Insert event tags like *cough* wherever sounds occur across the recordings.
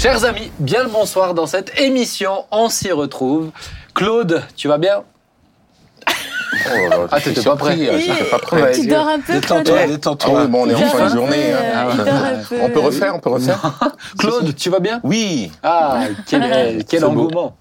Chers amis, bien le bonsoir dans cette émission. On s'y retrouve. Claude, tu vas bien? Oh là là, Ah, t'étais pas prêt. pas prêt. Ouais, Tu dors un peu, Claude Détends-toi, Ouais. détends-toi. Ah oui, bon, on est en fin de journée. peu, hein. euh, peu. On peut refaire, on peut refaire Claude, tu vas bien? Oui. Ah, quel, beau. engouement.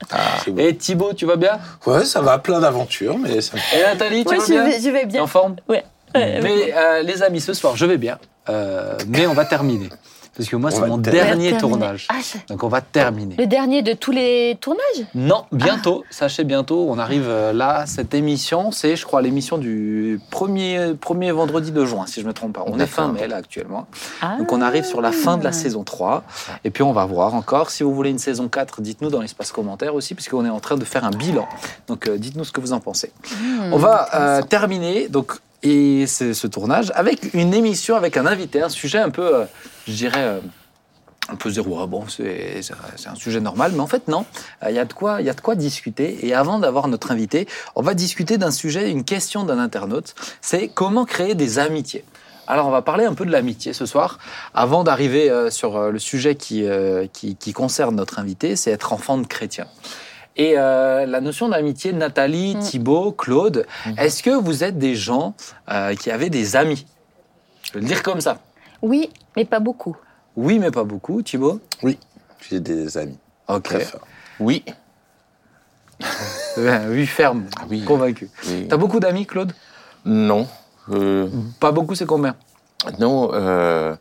Beau. Et Thibaut, tu vas bien? Ouais, ça va, plein d'aventures, mais ça Et Nathalie, tu Ouais, vas je bien? vais, je vais bien. en forme? Ouais. Ouais, Mais euh, les amis, ce soir, je vais bien. Euh, mais on va terminer. Parce que moi, c'est mon dernier tournage. Ah, je- Donc on va terminer. Le dernier de tous les tournages Non, bientôt, sachez bientôt, on arrive euh, là, cette émission, c'est je crois l'émission du premier, premier vendredi de juin, si je ne me trompe pas. On est fin mai là actuellement. Ah. Donc on arrive sur la fin de la saison 3. Et puis on va voir encore. Si vous voulez une saison 4, dites-nous dans l'espace commentaire aussi, puisqu'on est en train de faire un bilan. Donc euh, dites-nous ce que vous en pensez. Hmm, on va euh, terminer donc, et ce, ce tournage avec une émission avec un invité, un sujet un peu, euh, je dirais... on peut se dire, ouais, bon, c'est un sujet normal, mais en fait, non. Euh, Il y, a de quoi- il y a de quoi discuter. Et avant d'avoir notre invité, on va discuter d'un sujet, une question d'un internaute. C'est comment créer des amitiés. Alors, on va parler un peu de l'amitié ce soir. Avant d'arriver euh, sur euh, le sujet qui, qui, qui concerne notre invité, c'est être enfant de chrétien. Et euh, la notion d'amitié, Nathalie, Mm. Thibaut, Claude, est-ce que vous êtes des gens euh, qui avaient des amis? Je vais le dire comme ça. Oui, mais pas beaucoup. Oui, mais pas beaucoup. Thibaut? J'ai des amis Ok. très forts. Oui. *laughs* Oui, ferme. Ah oui. Convaincu. Oui. T'as beaucoup d'amis, Claude? Non. Euh, Pas beaucoup, c'est combien? non. euh,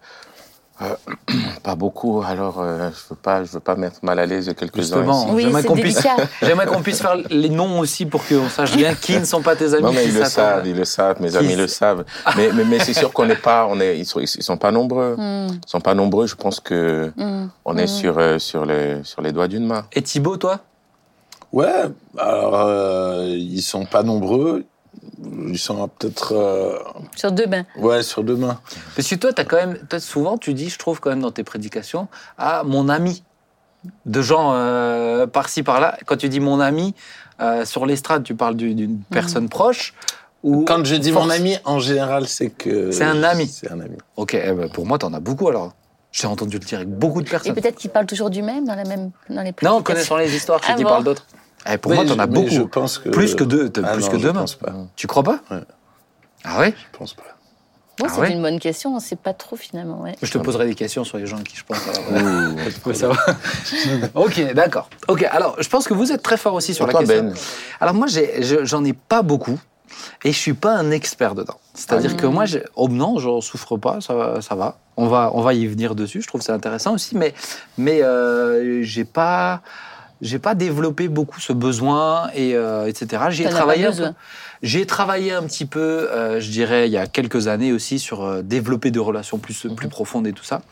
euh, *clears throat* pas beaucoup. Alors, euh, je veux pas, je veux pas mettre mal à l'aise quelques-uns Justement. Oui, j'aimerais c'est qu'on puisse- délicat. *laughs* J'aimerais qu'on puisse faire les noms aussi pour qu'on sache bien qui ne sont pas tes amis. Non, mais ils le savent, ils le savent, mes Qui amis le savent. *laughs* Mais, mais, mais c'est sûr qu'on n'est pas, on est, ils sont, ils sont pas nombreux. Hmm, Ils sont pas nombreux. Je pense que hmm. on est Mm. sur, euh, sur les, sur les doigts d'une main. Et Thibaut, toi? Ouais, alors euh, ils sont pas nombreux. Ils sont peut-être euh, Sur deux bains. ouais sur deux mains. Parce que toi, as quand même, toi, souvent, tu dis, je trouve quand même dans tes prédications, ah, mon ami. De gens euh, par-ci, par-là. Quand tu dis mon ami, euh, sur l'estrade, tu parles du- d'une personne proche ou Quand je dis force- mon ami, en général, c'est que C'est un ami. C'est un ami. Ok, eh ben, pour moi, t'en as beaucoup alors. J'ai entendu le dire avec beaucoup de Et personnes. peut-être qu'ils parlent toujours du même dans, la même, dans les Non, connaissant les histoires, Ah qui bon parlent d'autres. Eh, pour Mais moi, t'en as beaucoup. Je pense que Plus que deux, Ah plus non, que je mains. pense pas. Tu crois pas Ouais. Ah ouais Je pense pas. Bon, Ah c'est ouais une bonne question, on ne sait pas trop finalement. Ouais. Je te poserai des questions sur les gens à qui je pense. alors, euh, *laughs* faut savoir. *laughs* ok, d'accord. Ok, alors je pense que vous êtes très fort aussi sur la question. Ben Alors moi, j'en ai, pas beaucoup et je suis pas un expert dedans. C'est-à-dire Ah. que moi, j'ai- oh non, j'en souffre pas, ça, va- ça va. On va, on va y venir dessus. Je trouve ça intéressant aussi, mais, mais euh, j'ai pas, j'ai pas développé beaucoup ce besoin et euh, etc. J'y ai T'en as pas travaillé. un peu. J'ai travaillé un petit peu, euh, je dirais, il y a quelques années aussi sur euh, développer des relations plus, Mhm. plus profondes et tout ça.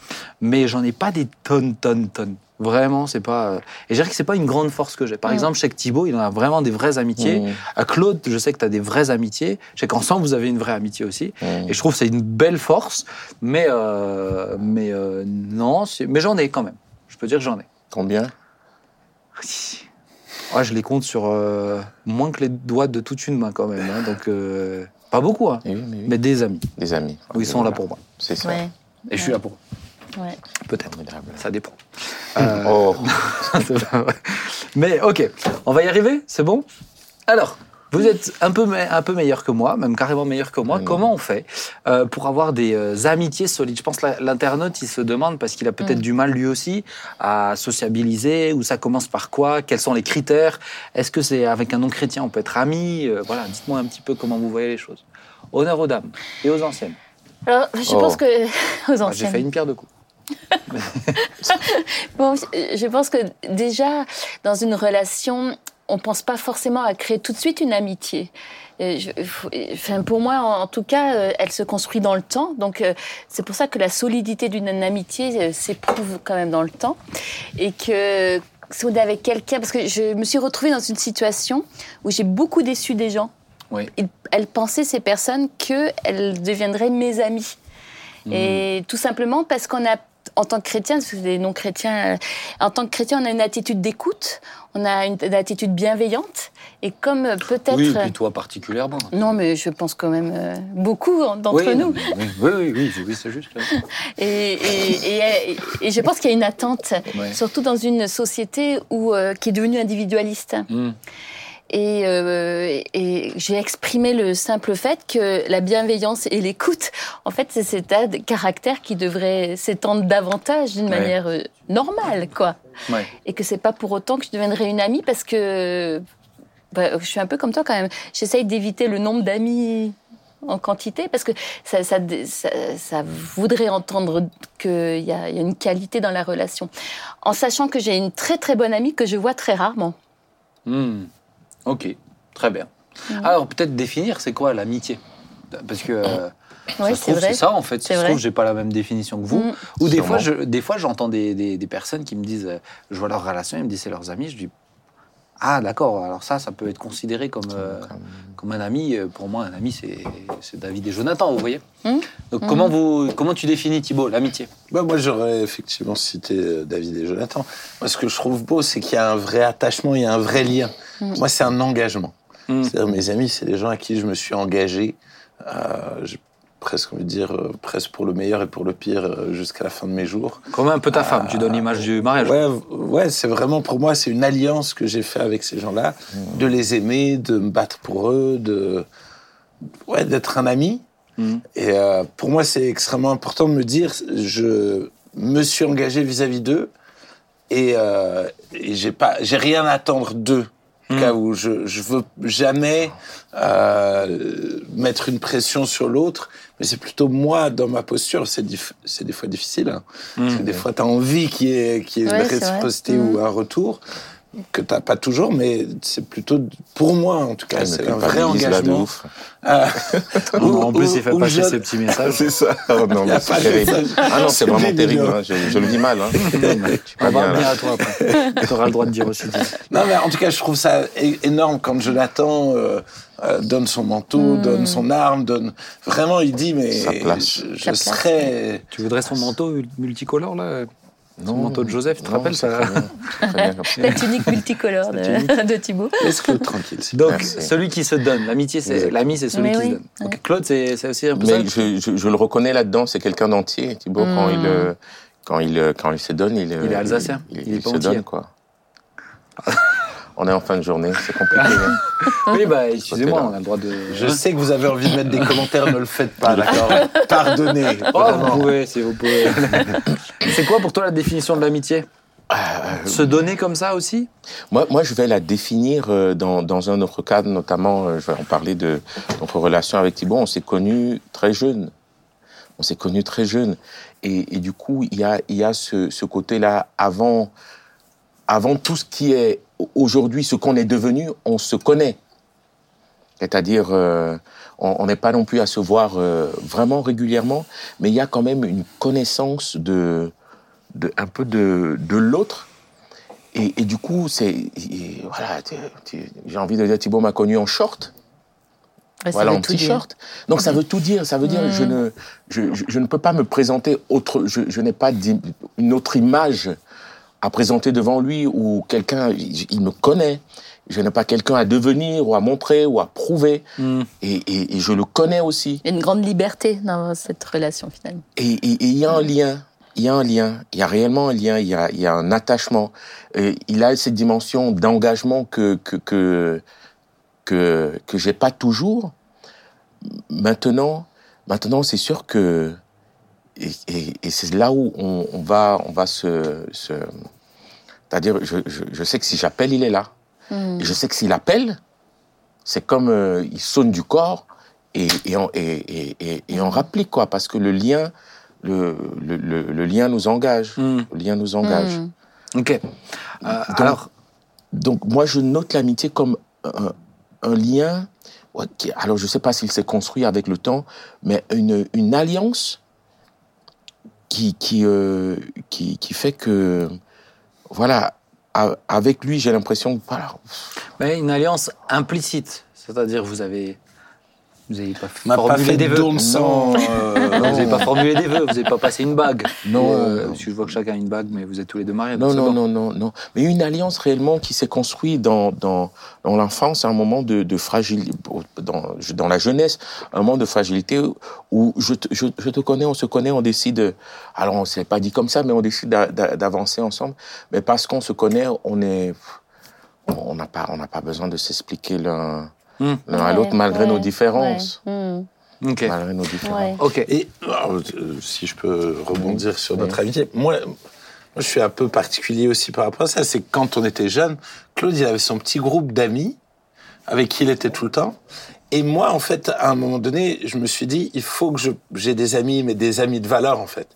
Mais j'en ai pas des tonnes, tonnes, tonnes. Vraiment, c'est pas. euh, Et je dirais que c'est pas une grande force que j'ai. Par exemple, je sais que Thibaut, il en a vraiment des vraies amitiés. Mmh, À Claude, je sais que tu as des vraies amitiés. Je sais qu'ensemble, vous avez une vraie amitié aussi. mmh. Et je trouve que c'est une belle force. Mais, euh, mais euh, non, c'est- mais j'en ai quand même. Je peux dire que j'en ai. Combien? *laughs* Ouais, je les compte sur euh, moins que les doigts de toute une main quand même. hein. Donc, euh, pas beaucoup, hein. Eh oui, mais oui. mais des amis. Des amis. Où ils sont là pour moi. C'est ça. Ouais, Et je suis là pour eux. ouais. Peut-être. Ça dépend. *laughs* Euh, *laughs* Oh, vrai. mais ok, on va y arriver C'est bon? Alors, vous êtes un peu, me- un peu meilleur que moi, même carrément meilleur que moi. Mm. Comment on fait euh, pour avoir des euh, amitiés solides? Je pense que l'internaute, il se demande, parce qu'il a peut-être Mm. du mal lui aussi à sociabiliser, ou ça commence par quoi? Quels sont les critères? Est-ce que c'est avec un nom chrétien, on peut être ami? Euh, Voilà, dites-moi un petit peu comment vous voyez les choses. Honneur aux dames et aux anciennes. Alors, je Oh. pense que. *laughs* Aux Ah, J'ai anciennes. fait une pierre de coups. *laughs* Bon, je pense que déjà, dans une relation, on pense pas forcément à créer tout de suite une amitié. Euh, je- Enfin, pour moi, en, en tout cas, euh, elle se construit dans le temps. Donc, euh, c'est pour ça que la solidité d'une amitié euh, s'éprouve quand même dans le temps. Et que si on est avec quelqu'un, parce que je me suis retrouvée dans une situation où j'ai beaucoup déçu des gens. Oui. Ils- elles pensaient, ces personnes, qu'elles deviendraient mes amies. Hmm. Et tout simplement parce qu'on a en tant que chrétien, parce que les non-chrétiens, euh, en tant que chrétien, on a une attitude d'écoute, on a une, une attitude bienveillante, et comme peut-être. Oui, et puis toi particulièrement. Non, mais je pense quand même euh, beaucoup en- d'entre oui, nous. Oui, oui, oui, oui, oui, c'est juste. *laughs* Et, et, et, et je pense qu'il y a une attente, Ouais. surtout dans une société où, euh, qui est devenue individualiste. Hmm. Et, euh, et j'ai exprimé le simple fait que la bienveillance et l'écoute, en fait, c'est cet caractère qui devrait s'étendre davantage d'une Ouais. manière euh, normale, quoi. Ouais. Et que c'est pas pour autant que je deviendrai une amie parce que bah, je suis un peu comme toi quand même. J'essaye d'éviter le nombre d'amis en quantité parce que ça, ça, ça, ça voudrait entendre qu'il y, a il y a une qualité dans la relation. En sachant que j'ai une très très bonne amie que je vois très rarement. Hmm. Ok, très bien. Alors peut-être définir, c'est quoi l'amitié? Parce que euh, Ouais, ça se c'est trouve c'est ça en fait. Ça se vrai. trouve j'ai pas la même définition que vous. Mm. Ou des Sûrement. fois, je, des fois j'entends des, des, des personnes qui me disent, euh, je vois leur relation, ils me disent c'est leurs amis. Je dis ah d'accord. Alors ça, ça peut être considéré comme euh, comme un ami. Euh, Pour moi, un ami c'est c'est David et Jonathan. Vous voyez. Mm. Donc comment vous comment tu définis Thibault l'amitié? Bah, moi, j'aurais effectivement cité euh, David et Jonathan. Moi, ce que je trouve beau, c'est qu'il y a un vrai attachement, il y a un vrai lien. Mm. Moi, c'est un engagement. C'est-à-dire, mes amis, c'est des gens à qui je me suis engagé, euh, presque de dire, euh, presque pour le meilleur et pour le pire, euh, jusqu'à la fin de mes jours. Comme un peu ta femme. Tu donnes l'image du mariage. Ouais, ouais c'est vraiment pour moi, c'est une alliance que j'ai fait avec ces gens-là, de les aimer, de me battre pour eux, de ouais, d'être un ami. Mhm. Et euh, pour moi, c'est extrêmement important de me dire, je me suis engagé vis-à-vis d'eux et, euh, et j'ai pas, j'ai rien à attendre d'eux. Cas où je, je veux jamais euh, mettre une pression sur l'autre, mais c'est plutôt moi dans ma posture. C'est c'est des fois difficile. hein. Parce que des fois, tu as envie qu'il y ait, qu'il y ait Ouais, une réciprocité ou un retour que tu pas toujours, mais c'est plutôt, pour moi en tout cas, c'est un vrai engagement. ouf. *laughs* Euh, en où- plus, il fait où passer je- ses petits messages. *laughs* C'est ça. Oh, non, mais c'est terrible. Ah non, c'est vraiment terrible. vidéos. hein. Je, je le vis mal. Hein. *laughs* On pas va revenir à toi après. Tu auras le droit de dire aussi. Non, mais en tout cas, je trouve ça énorme quand Jonathan euh, euh, donne son manteau, donne son arme, donne. Vraiment, il dit, mais Sa place. je, je Sa place. serais. Tu voudrais son manteau multicolore là? Son Non. manteau de Joseph, tu te rappelles c'est ça ça. *laughs* La tunique multicolore de, *laughs* de Thibaut. Laisse-le tranquille. Donc, Merci. celui qui se donne. L'amitié, c'est l'ami, c'est celui Mais qui oui, se donne. ouais. Claude, c'est aussi un peu ça. Mais je, je, je le reconnais là-dedans, c'est quelqu'un d'entier. Thibaut, quand il euh, quand il euh, quand il se donne, il, euh, Il est alsacien. Il, Il est il pas se entier. donne quoi. *laughs* On est en fin de journée, c'est compliqué. hein. *laughs* Oui, bah, excusez-moi, on a le droit de. Je sais que vous avez envie de mettre des commentaires, ne le faites pas, d'accord *laughs* Pardonnez. Oh, vous pouvez, si vous pouvez. *laughs* c'est quoi pour toi la définition de l'amitié? Se donner comme ça aussi? Moi, moi, je vais la définir euh, dans, dans un autre cadre, notamment, euh, je vais en parler de notre relation avec Thibault. On s'est connus très jeunes. On s'est connus très jeunes. Et, et du coup, il y a, il y a ce, ce côté-là, avant, avant tout ce qui est aujourd'hui, ce qu'on est devenu, on se connaît. C'est-à-dire, euh, on n'est pas non plus à se voir euh, vraiment régulièrement, mais il y a quand même une connaissance de, de un peu de, de l'autre. Et, et du coup, c'est voilà, j'ai envie de dire Thibaut m'a connu en short, voilà en tout dire. t-shirt. Donc ça veut tout dire. Ça veut dire je ne je, je, je ne peux pas me présenter autre. Je, je n'ai pas une autre image à présenter devant lui ou quelqu'un. Il, il me connaît. Je n'ai pas quelqu'un à devenir ou à montrer ou à prouver. Hmm. Et, et, et je le connais aussi. Il y a une grande liberté dans cette relation finalement. Et il y a un lien. Il y a un lien. Il y a réellement un lien. Il y a, il y a un attachement. Et il a cette dimension d'engagement que que que que que j'ai pas toujours. Maintenant, maintenant, c'est sûr que et, et, et c'est là où on, on va on va se, se c'est-à-dire je, je, je sais que si j'appelle il est là Hmm. et je sais que s'il appelle c'est comme euh, il sonne du corps et et on, et, et, et, et on rapplique quoi parce que le lien le, le, le, le lien nous engage Hmm. le lien nous engage Hmm. Ok. Euh, alors, donc moi je note l'amitié comme un, un lien alors je sais pas s'il s'est construit avec le temps mais une, une alliance qui qui, euh, qui qui fait que voilà avec lui j'ai l'impression voilà. Mais une alliance implicite, c'est-à-dire vous avez Vous n'avez pas m'a pas formulé des de vœux. euh, Non, vous n'avez pas formulé des vœux, vous n'avez pas passé une bague. Non. Euh, parce que je vois que chacun a une bague, mais vous êtes tous les deux mariés. Non, non, non, non, non. Mais une alliance réellement qui s'est construite dans, dans, dans l'enfance, un moment de, de fragilité, dans, dans la jeunesse, un moment de fragilité où je te, je, je te connais, on se connaît, on décide, alors on ne s'est pas dit comme ça, mais on décide d'a- d'a- d'avancer ensemble. Mais parce qu'on se connaît, on est, on n'a pas, on n'a pas besoin de s'expliquer l'un L'un à l'autre malgré ouais, nos différences. ouais. Hmm. Malgré nos différences. Ouais. Ok. Et alors, euh, si je peux rebondir sur notre amitié, moi, moi, je suis un peu particulier aussi par rapport à ça. C'est que quand on était jeune, Claude, il avait son petit groupe d'amis avec qui il était tout le temps. Et moi, en fait, à un moment donné, je me suis dit, il faut que je- j'ai des amis, mais des amis de valeur, en fait.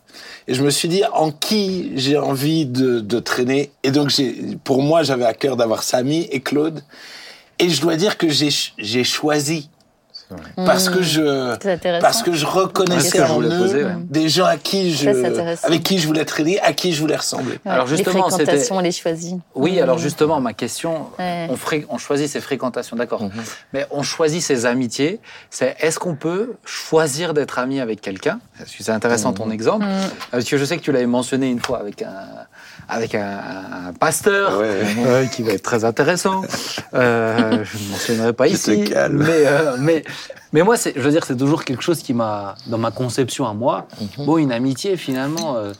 Et je me suis dit, en qui j'ai envie de, de traîner? Et donc, pour moi, j'avais à cœur d'avoir Samy et Claude. Et je dois dire que j'ai, j'ai choisi. Parce que je, intéressant. parce que je reconnaissais c'est ce que je en voulais eux poser, ouais. des gens à qui je, Ça, avec qui je voulais traîner, à qui je voulais ressembler. Ouais, Alors, justement, les fréquentations, c'était- on les choisit. Oui, alors justement, ma question, Ouais. on, fré- on choisit ses fréquentations, d'accord. Mhm. Mais on choisit ses amitiés. C'est est-ce qu'on peut choisir d'être ami avec quelqu'un? C'est intéressant ton exemple. Hmm. Parce que je sais que tu l'avais mentionné une fois avec un, avec un, un pasteur euh, qui va être très intéressant. Euh, je ne mentionnerai pas te ici. calmes. Mais, euh, mais, mais moi, je veux dire, c'est toujours quelque chose qui m'a, dans ma conception à moi, bon, une amitié, finalement, euh,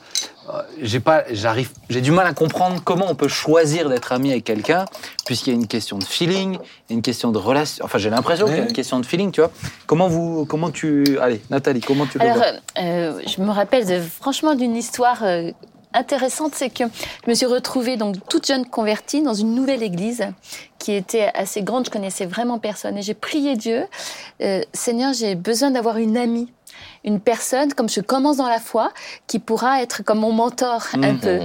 euh, j'ai pas, j'arrive, j'ai du mal à comprendre comment on peut choisir d'être ami avec quelqu'un, puisqu'il y a une question de feeling, une question de relation. Enfin, j'ai l'impression qu'il y a une question de feeling, tu vois. Comment vous, comment tu, allez, Nathalie, comment tu le Alors, vois euh, je me rappelle de- franchement d'une histoire euh, intéressante, c'est que je me suis retrouvée donc toute jeune convertie dans une nouvelle église qui était assez grande. Je connaissais vraiment personne et j'ai prié Dieu, euh, Seigneur, j'ai besoin d'avoir une amie, une personne comme je commence dans la foi qui pourra être comme mon mentor un Mhm. peu.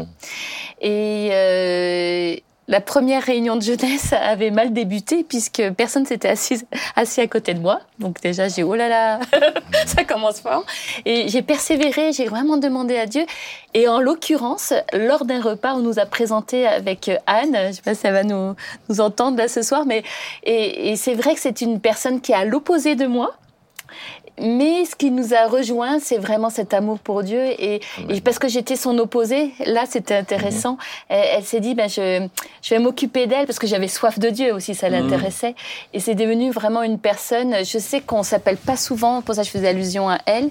Et euh, la première réunion de jeunesse avait mal débuté puisque personne s'était assis, assis à côté de moi. Donc déjà, j'ai oh là là, *laughs* ça commence fort. Et j'ai persévéré, j'ai vraiment demandé à Dieu. Et en l'occurrence, lors d'un repas, on nous a présenté avec Anne, je sais pas si elle va nous, nous entendre là ce soir, mais et, et c'est vrai que c'est une personne qui est à l'opposé de moi. Mais ce qui nous a rejoint, c'est vraiment cet amour pour Dieu. Et, et parce que j'étais son opposé, là, c'était intéressant. Elle, elle s'est dit, ben, je, je vais m'occuper d'elle parce que j'avais soif de Dieu aussi, ça l'intéressait. Et c'est devenu vraiment une personne. Je sais qu'on s'appelle pas souvent, pour ça je faisais allusion à elle.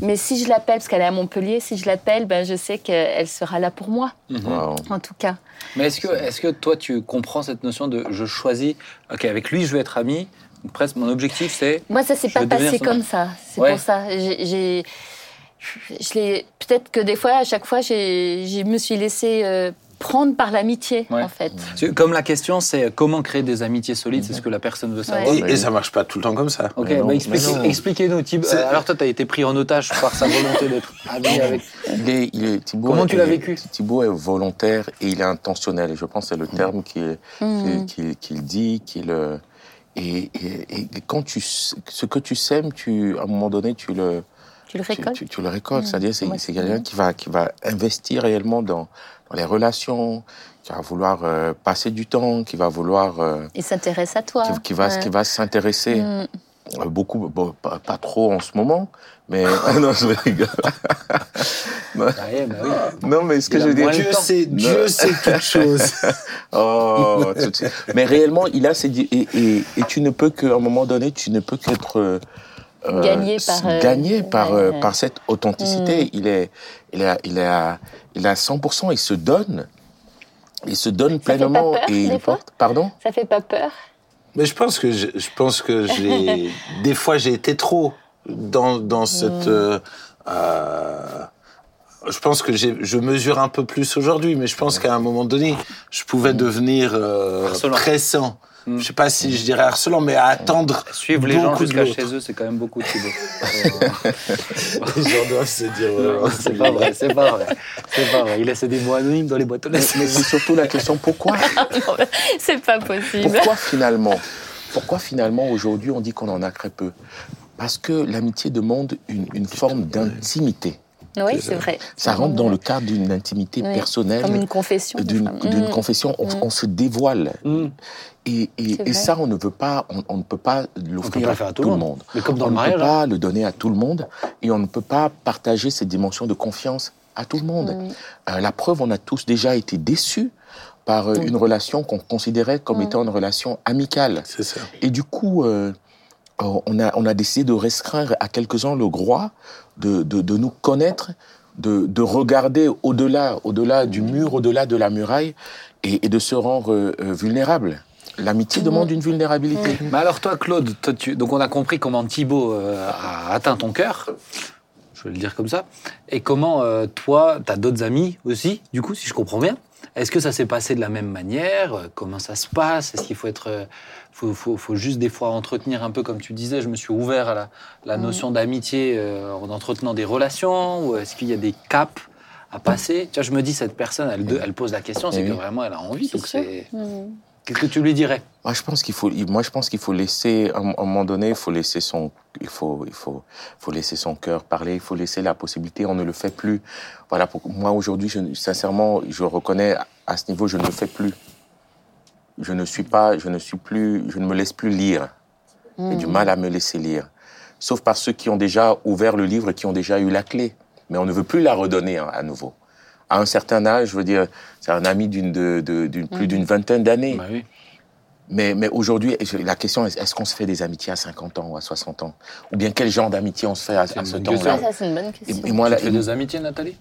Mais si je l'appelle, parce qu'elle est à Montpellier, si je l'appelle, ben, je sais qu'elle sera là pour moi, Wow. en tout cas. Mais est-ce que, est-ce que toi, tu comprends cette notion de je choisis, ok, avec lui, je veux être ami. Donc, presque, mon objectif, c'est. Moi, ça s'est pas passé comme ça. C'est Ouais. pour ça. J'ai, j'ai- je l'ai. Peut-être que des fois, à chaque fois, j'ai, je me suis laissée euh, prendre par l'amitié, Ouais. en fait. Comme la question, c'est comment créer des amitiés solides, c'est ce que la personne veut savoir. Ouais. Et, et ça marche pas tout le temps comme ça. Ok, bah expliquez-nous, Euh, alors toi, tu as été pris en otage par sa volonté d'être *laughs* ami avec. Il est, il est, Thibaut Comment tu l'as vécu? Thibaut est volontaire et il est intentionnel. Et je pense que c'est le terme qu'il qu'il- qu'il dit. Qu'il, euh, et, et, et quand tu, ce que tu sèmes, tu, à un moment donné, tu le, Tu le récoltes tu- tu le récoltes. Mhm. C'est-à-dire, c'est, Ouais, quelqu'un qui va, qui va investir réellement dans, dans les relations, qui va vouloir euh, passer du temps, qui va vouloir, euh, Il s'intéresse à toi. qui, qui va, Ouais. qui va s'intéresser. Mhm. Beaucoup, bon, pas, pas trop en ce moment, mais *laughs* *laughs* non, je rigole. Ah, ouais, bah oui. Non, mais ce que Il a je veux dire, Dieu sait, Dieu sait toutes *laughs* choses. Oh, tout de suite. mais réellement, il a di- et, et, et tu ne peux qu'à un moment donné, tu ne peux qu'être euh, euh, Gagné par, euh, gagné par, ouais, euh, ouais. par cette authenticité. Mm. Il est, il est, à- il est à, il est à 100%. Il se donne, il se donne fait pas pleinement peur, et des il fois? porte. Pardon? Ça fait pas peur? Mais je pense que je, je pense que j'ai *laughs* des fois j'ai été trop dans dans cette. euh, euh, je pense que j'ai- je mesure un peu plus aujourd'hui, mais je pense qu'à un moment donné, je pouvais devenir euh, pressant. Mm. Je sais pas si je dirais harcelant, mais à attendre. Suivre les gens jusqu'à chez eux, c'est quand même beaucoup, Thibaut. *laughs* Les gens doivent se dire. ouais, c'est pas vrai, c'est pas vrai. C'est pas vrai. Il laisse des mots anonymes dans les boîtes aux Mais, lettres. mais c'est surtout la question pourquoi, *laughs* C'est pas possible. pourquoi finalement, pourquoi finalement aujourd'hui on dit qu'on en a très peu? Parce que l'amitié demande une, une forme d'intimité. Oui, c'est vrai. Ça rentre dans le cadre d'une intimité Oui, personnelle. Comme une confession. d'une Mm. confession, on, on se dévoile. Mm. Et, ça, on ne veut pas, on, on ne peut pas l'offrir à, le faire à tout le monde. Mais comme dans on le ne mariage, peut pas le donner à tout le monde et on ne peut pas partager cette dimension de confiance à tout le monde. Mm. Euh, la preuve, on a tous déjà été déçus par euh, Mm. une relation qu'on considérait comme étant une relation amicale. C'est ça. Et du coup, euh, euh, on, a, on a décidé de restreindre à quelques-uns le droit de, de, de nous connaître, de, de regarder au-delà, au-delà du mur, au-delà de la muraille, et, et de se rendre euh, vulnérable. L'amitié demande une vulnérabilité. Mais alors toi, Claude, toi, tu- donc on a compris comment Thibaut euh, a atteint ton cœur, je vais le dire comme ça, et comment euh, toi, tu as d'autres amis aussi, du coup, si je comprends bien. Est-ce que ça s'est passé de la même manière? Comment ça se passe? Est-ce qu'il faut être, euh, faut, faut, faut juste des fois entretenir un peu, comme tu disais, je me suis ouvert à la, la notion d'amitié euh, en entretenant des relations, ou est-ce qu'il y a des caps à passer? Tu vois, je me dis cette personne, elle, elle pose la question, c'est Eh que vraiment elle a envie. Donc c'est, Mm. qu'est-ce que tu lui dirais? Moi, je pense qu'il faut, moi, je pense qu'il faut laisser, à un à un moment donné, il faut laisser son, il faut, il faut, faut laisser son cœur parler. Il faut laisser la possibilité. On ne le fait plus. Voilà. Pour moi, aujourd'hui, je, sincèrement, je reconnais à ce niveau, je ne le fais plus. Je ne suis pas, je ne suis plus, je ne me laisse plus lire. J'ai du mal à me laisser lire. Sauf par ceux qui ont déjà ouvert le livre et qui ont déjà eu la clé. Mais on ne veut plus la redonner hein, à nouveau. À un certain âge, je veux dire, c'est un ami d'une, de, de- d'une- plus d'une vingtaine d'années. Bah oui. Mais, mais aujourd'hui, la question est est-ce qu'on se fait des amitiés à 50 ans ou à 60 ans? Ou bien quel genre d'amitié on se fait à, ce temps-là? Ouais, ça, c'est une bonne question. et, et moi, Tu là, fais des amitiés, Nathalie?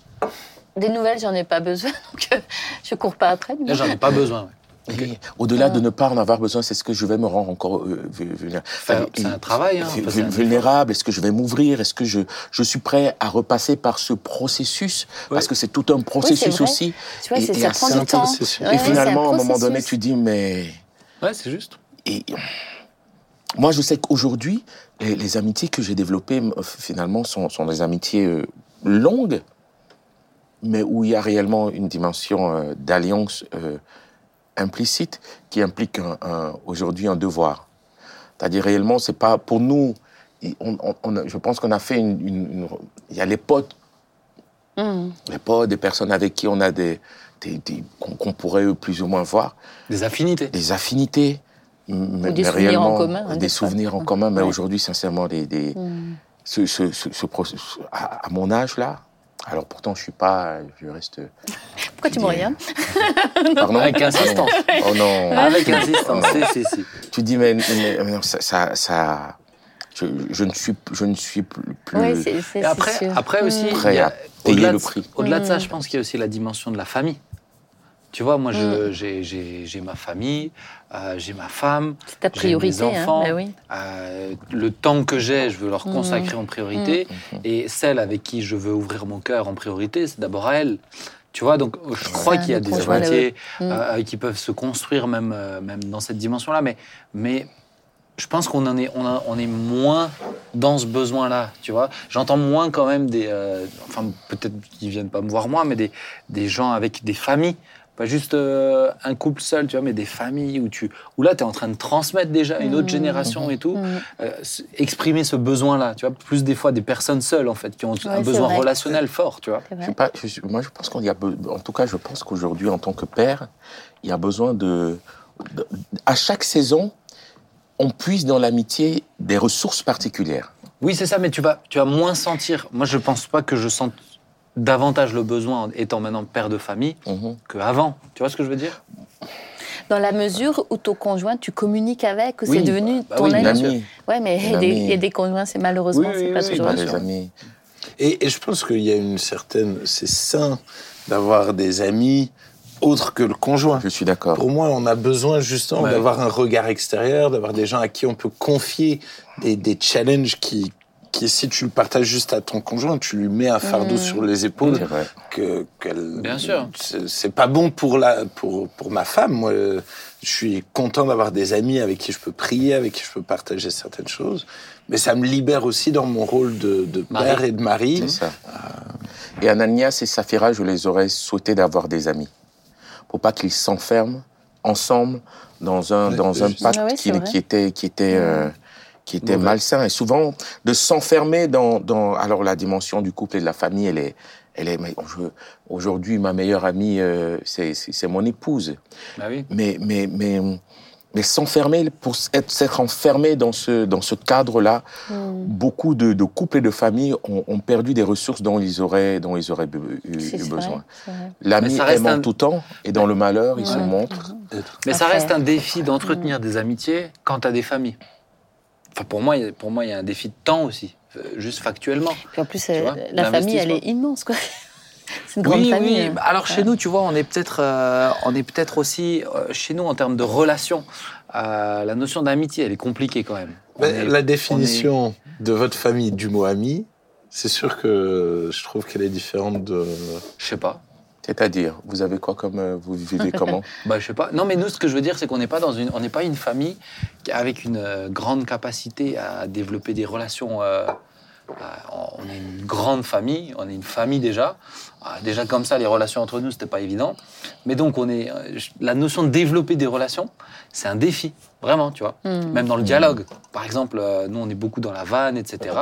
Des nouvelles, j'en ai pas besoin, *laughs* donc euh, je cours pas après. du j'en ai pas besoin. ouais. Et au-delà de ne pas en avoir besoin, c'est ce que je vais me rendre encore euh, vu- vulnérable. C'est un travail, hein, vulnérable. Est-ce que je vais m'ouvrir? Est-ce que je, je suis prêt à repasser par ce processus? Parce que c'est tout un processus aussi. Tu vois, Et- c'est- et ça à prend c'est un du temps. processus. Ouais, et c'est finalement, à un moment donné, tu dis, mais Ouais, c'est juste. Et moi, je sais qu'aujourd'hui, les, les amitiés que j'ai développées, m- finalement, sont, sont des amitiés euh, longues, mais où il y a réellement une dimension euh, d'alliance euh, implicite qui implique un- un- aujourd'hui un devoir. C'est-à-dire réellement, c'est pas pour nous. il- on- on- on a- je pense qu'on a fait une, une- une- Il y a les potes, Mm. les potes, des personnes avec qui on a des, des- des- qu'on pourrait plus ou moins voir Des affinités. des affinités, mais, des mais souvenirs réellement, en commun, hein, des des souvenirs en commun. Mais Ouais. aujourd'hui, sincèrement, des, des- Mm. ce, ce, ce, ce processus- à, à mon âge là, alors pourtant je suis pas, je reste. Pourquoi tu me regardes *laughs* Pardon Avec insistance. Oh non. Avec insistance. Si, si, si. Tu dis mais, mais- mais non, ça, ça, ça- je, je ne suis, je ne suis plus. Et après, après aussi, Prêt à payer au-delà le prix. Au-delà de ça, Mm. je pense qu'il y a aussi la dimension de la famille. Tu vois, moi, je- j'ai- ma famille, euh, j'ai ma femme, j'ai mes hein, enfants. oui. euh, le temps que j'ai, je veux leur consacrer en priorité. Mhm. Et celle avec qui je veux ouvrir mon cœur en priorité, c'est d'abord à elle. Tu vois, donc je crois qu'il y a des amitiés Mm. euh, qui peuvent se construire même, euh, même dans cette dimension-là. Mais, mais je pense qu'on en est, on, a- on est moins dans ce besoin-là, tu vois. J'entends moins quand même des... euh, enfin, peut-être qu'ils viennent pas me voir moi, mais des, des gens avec des familles. Pas juste euh, un couple seul, tu vois, mais des familles où, tu, où là, tu es en train de transmettre déjà une autre Mhm. génération et tout. Mm. Euh, exprimer ce besoin-là, tu vois. Plus des fois des personnes seules, en fait, qui ont un besoin vrai. relationnel fort, tu vois. Je pas, je moi, je pense qu'on y a, en tout cas, je pense qu'aujourd'hui, en tant que père, il y a besoin de, de- à chaque saison, on puise dans l'amitié des ressources particulières. Oui, c'est ça, mais tu vas, tu vas moins sentir. Moi, je pense pas que je sente davantage le besoin, en étant maintenant père de famille, Mhm. qu'avant. Tu vois ce que je veux dire? Dans la mesure où ton conjoint, tu communiques avec, que Oui, c'est devenu bah ton oui, ami. Ouais, mais il y, a des- conjoints, c'est malheureusement, Oui, c'est oui, pas oui, toujours pas bien le des cas. amis. Et, et je pense qu'il y a une certaine. C'est sain d'avoir des amis autres que le conjoint. Je suis d'accord. Pour moi, on a besoin justement Ouais. d'avoir un regard extérieur, d'avoir des gens à qui on peut confier des, des challenges qui, qui, si tu le partages juste à ton conjoint, tu lui mets un fardeau Mm. sur les épaules. C'est vrai. que qu'elle Bien sûr. c'est c'est pas bon pour la pour pour ma femme moi je suis content d'avoir des amis avec qui je peux prier avec qui je peux partager certaines choses mais ça me libère aussi dans mon rôle de, de père et de mari C'est ça. Et Ananias et Saphira, je les aurais souhaité d'avoir des amis. Pour pas qu'ils s'enferment ensemble dans un, dans un pacte Ah ouais, qui, était, qui était, euh, qui était Mauvais. malsain. Et souvent, de s'enfermer dans, dans. Alors, la dimension du couple et de la famille, elle est. Elle est Aujourd'hui, ma meilleure amie, euh, c'est mon épouse. Bah oui. Mais, mais, mais, mais s'enfermer, pour être- s'être enfermé dans ce, dans ce cadre-là, beaucoup de, de couples et de familles ont, ont perdu des ressources dont ils auraient, dont ils auraient eu, C'est eu vrai, besoin. L'ami aime en un- tout temps, et dans le malheur, il se montre. Mais ça reste un défi d'entretenir des amitiés quand tu as des familles. Enfin, pour moi, il y a- pour moi, il y a un défi de temps aussi, euh, juste factuellement. Puis en plus, euh, vois, la famille, elle est immense, quoi. *laughs* C'est une grande oui, famille. oui. hein. Bah, Alors chez Ouais. nous, tu vois, on est peut-être, euh, on est peut-être aussi euh, chez nous en termes de relations. euh, la notion d'amitié, elle est compliquée quand même. Mais est- la définition de votre famille du mot ami, c'est sûr que je trouve qu'elle est différente de. Je sais pas. C'est-à-dire, vous avez quoi comme. euh, Vous vivez comment *laughs* Bah, je sais pas. Non, mais nous, ce que je veux dire, c'est qu'on n'est pas dans une, on n'est pas une famille avec une euh, grande capacité à développer des relations. euh, on est une grande famille, on est une famille déjà. Ah, déjà comme ça, les relations entre nous, c'était pas évident. Mais donc, on est euh, la notion de développer des relations, c'est un défi, vraiment, tu vois. Hmm. Même dans le dialogue. Par exemple, euh, nous, on est beaucoup dans la vanne, etc.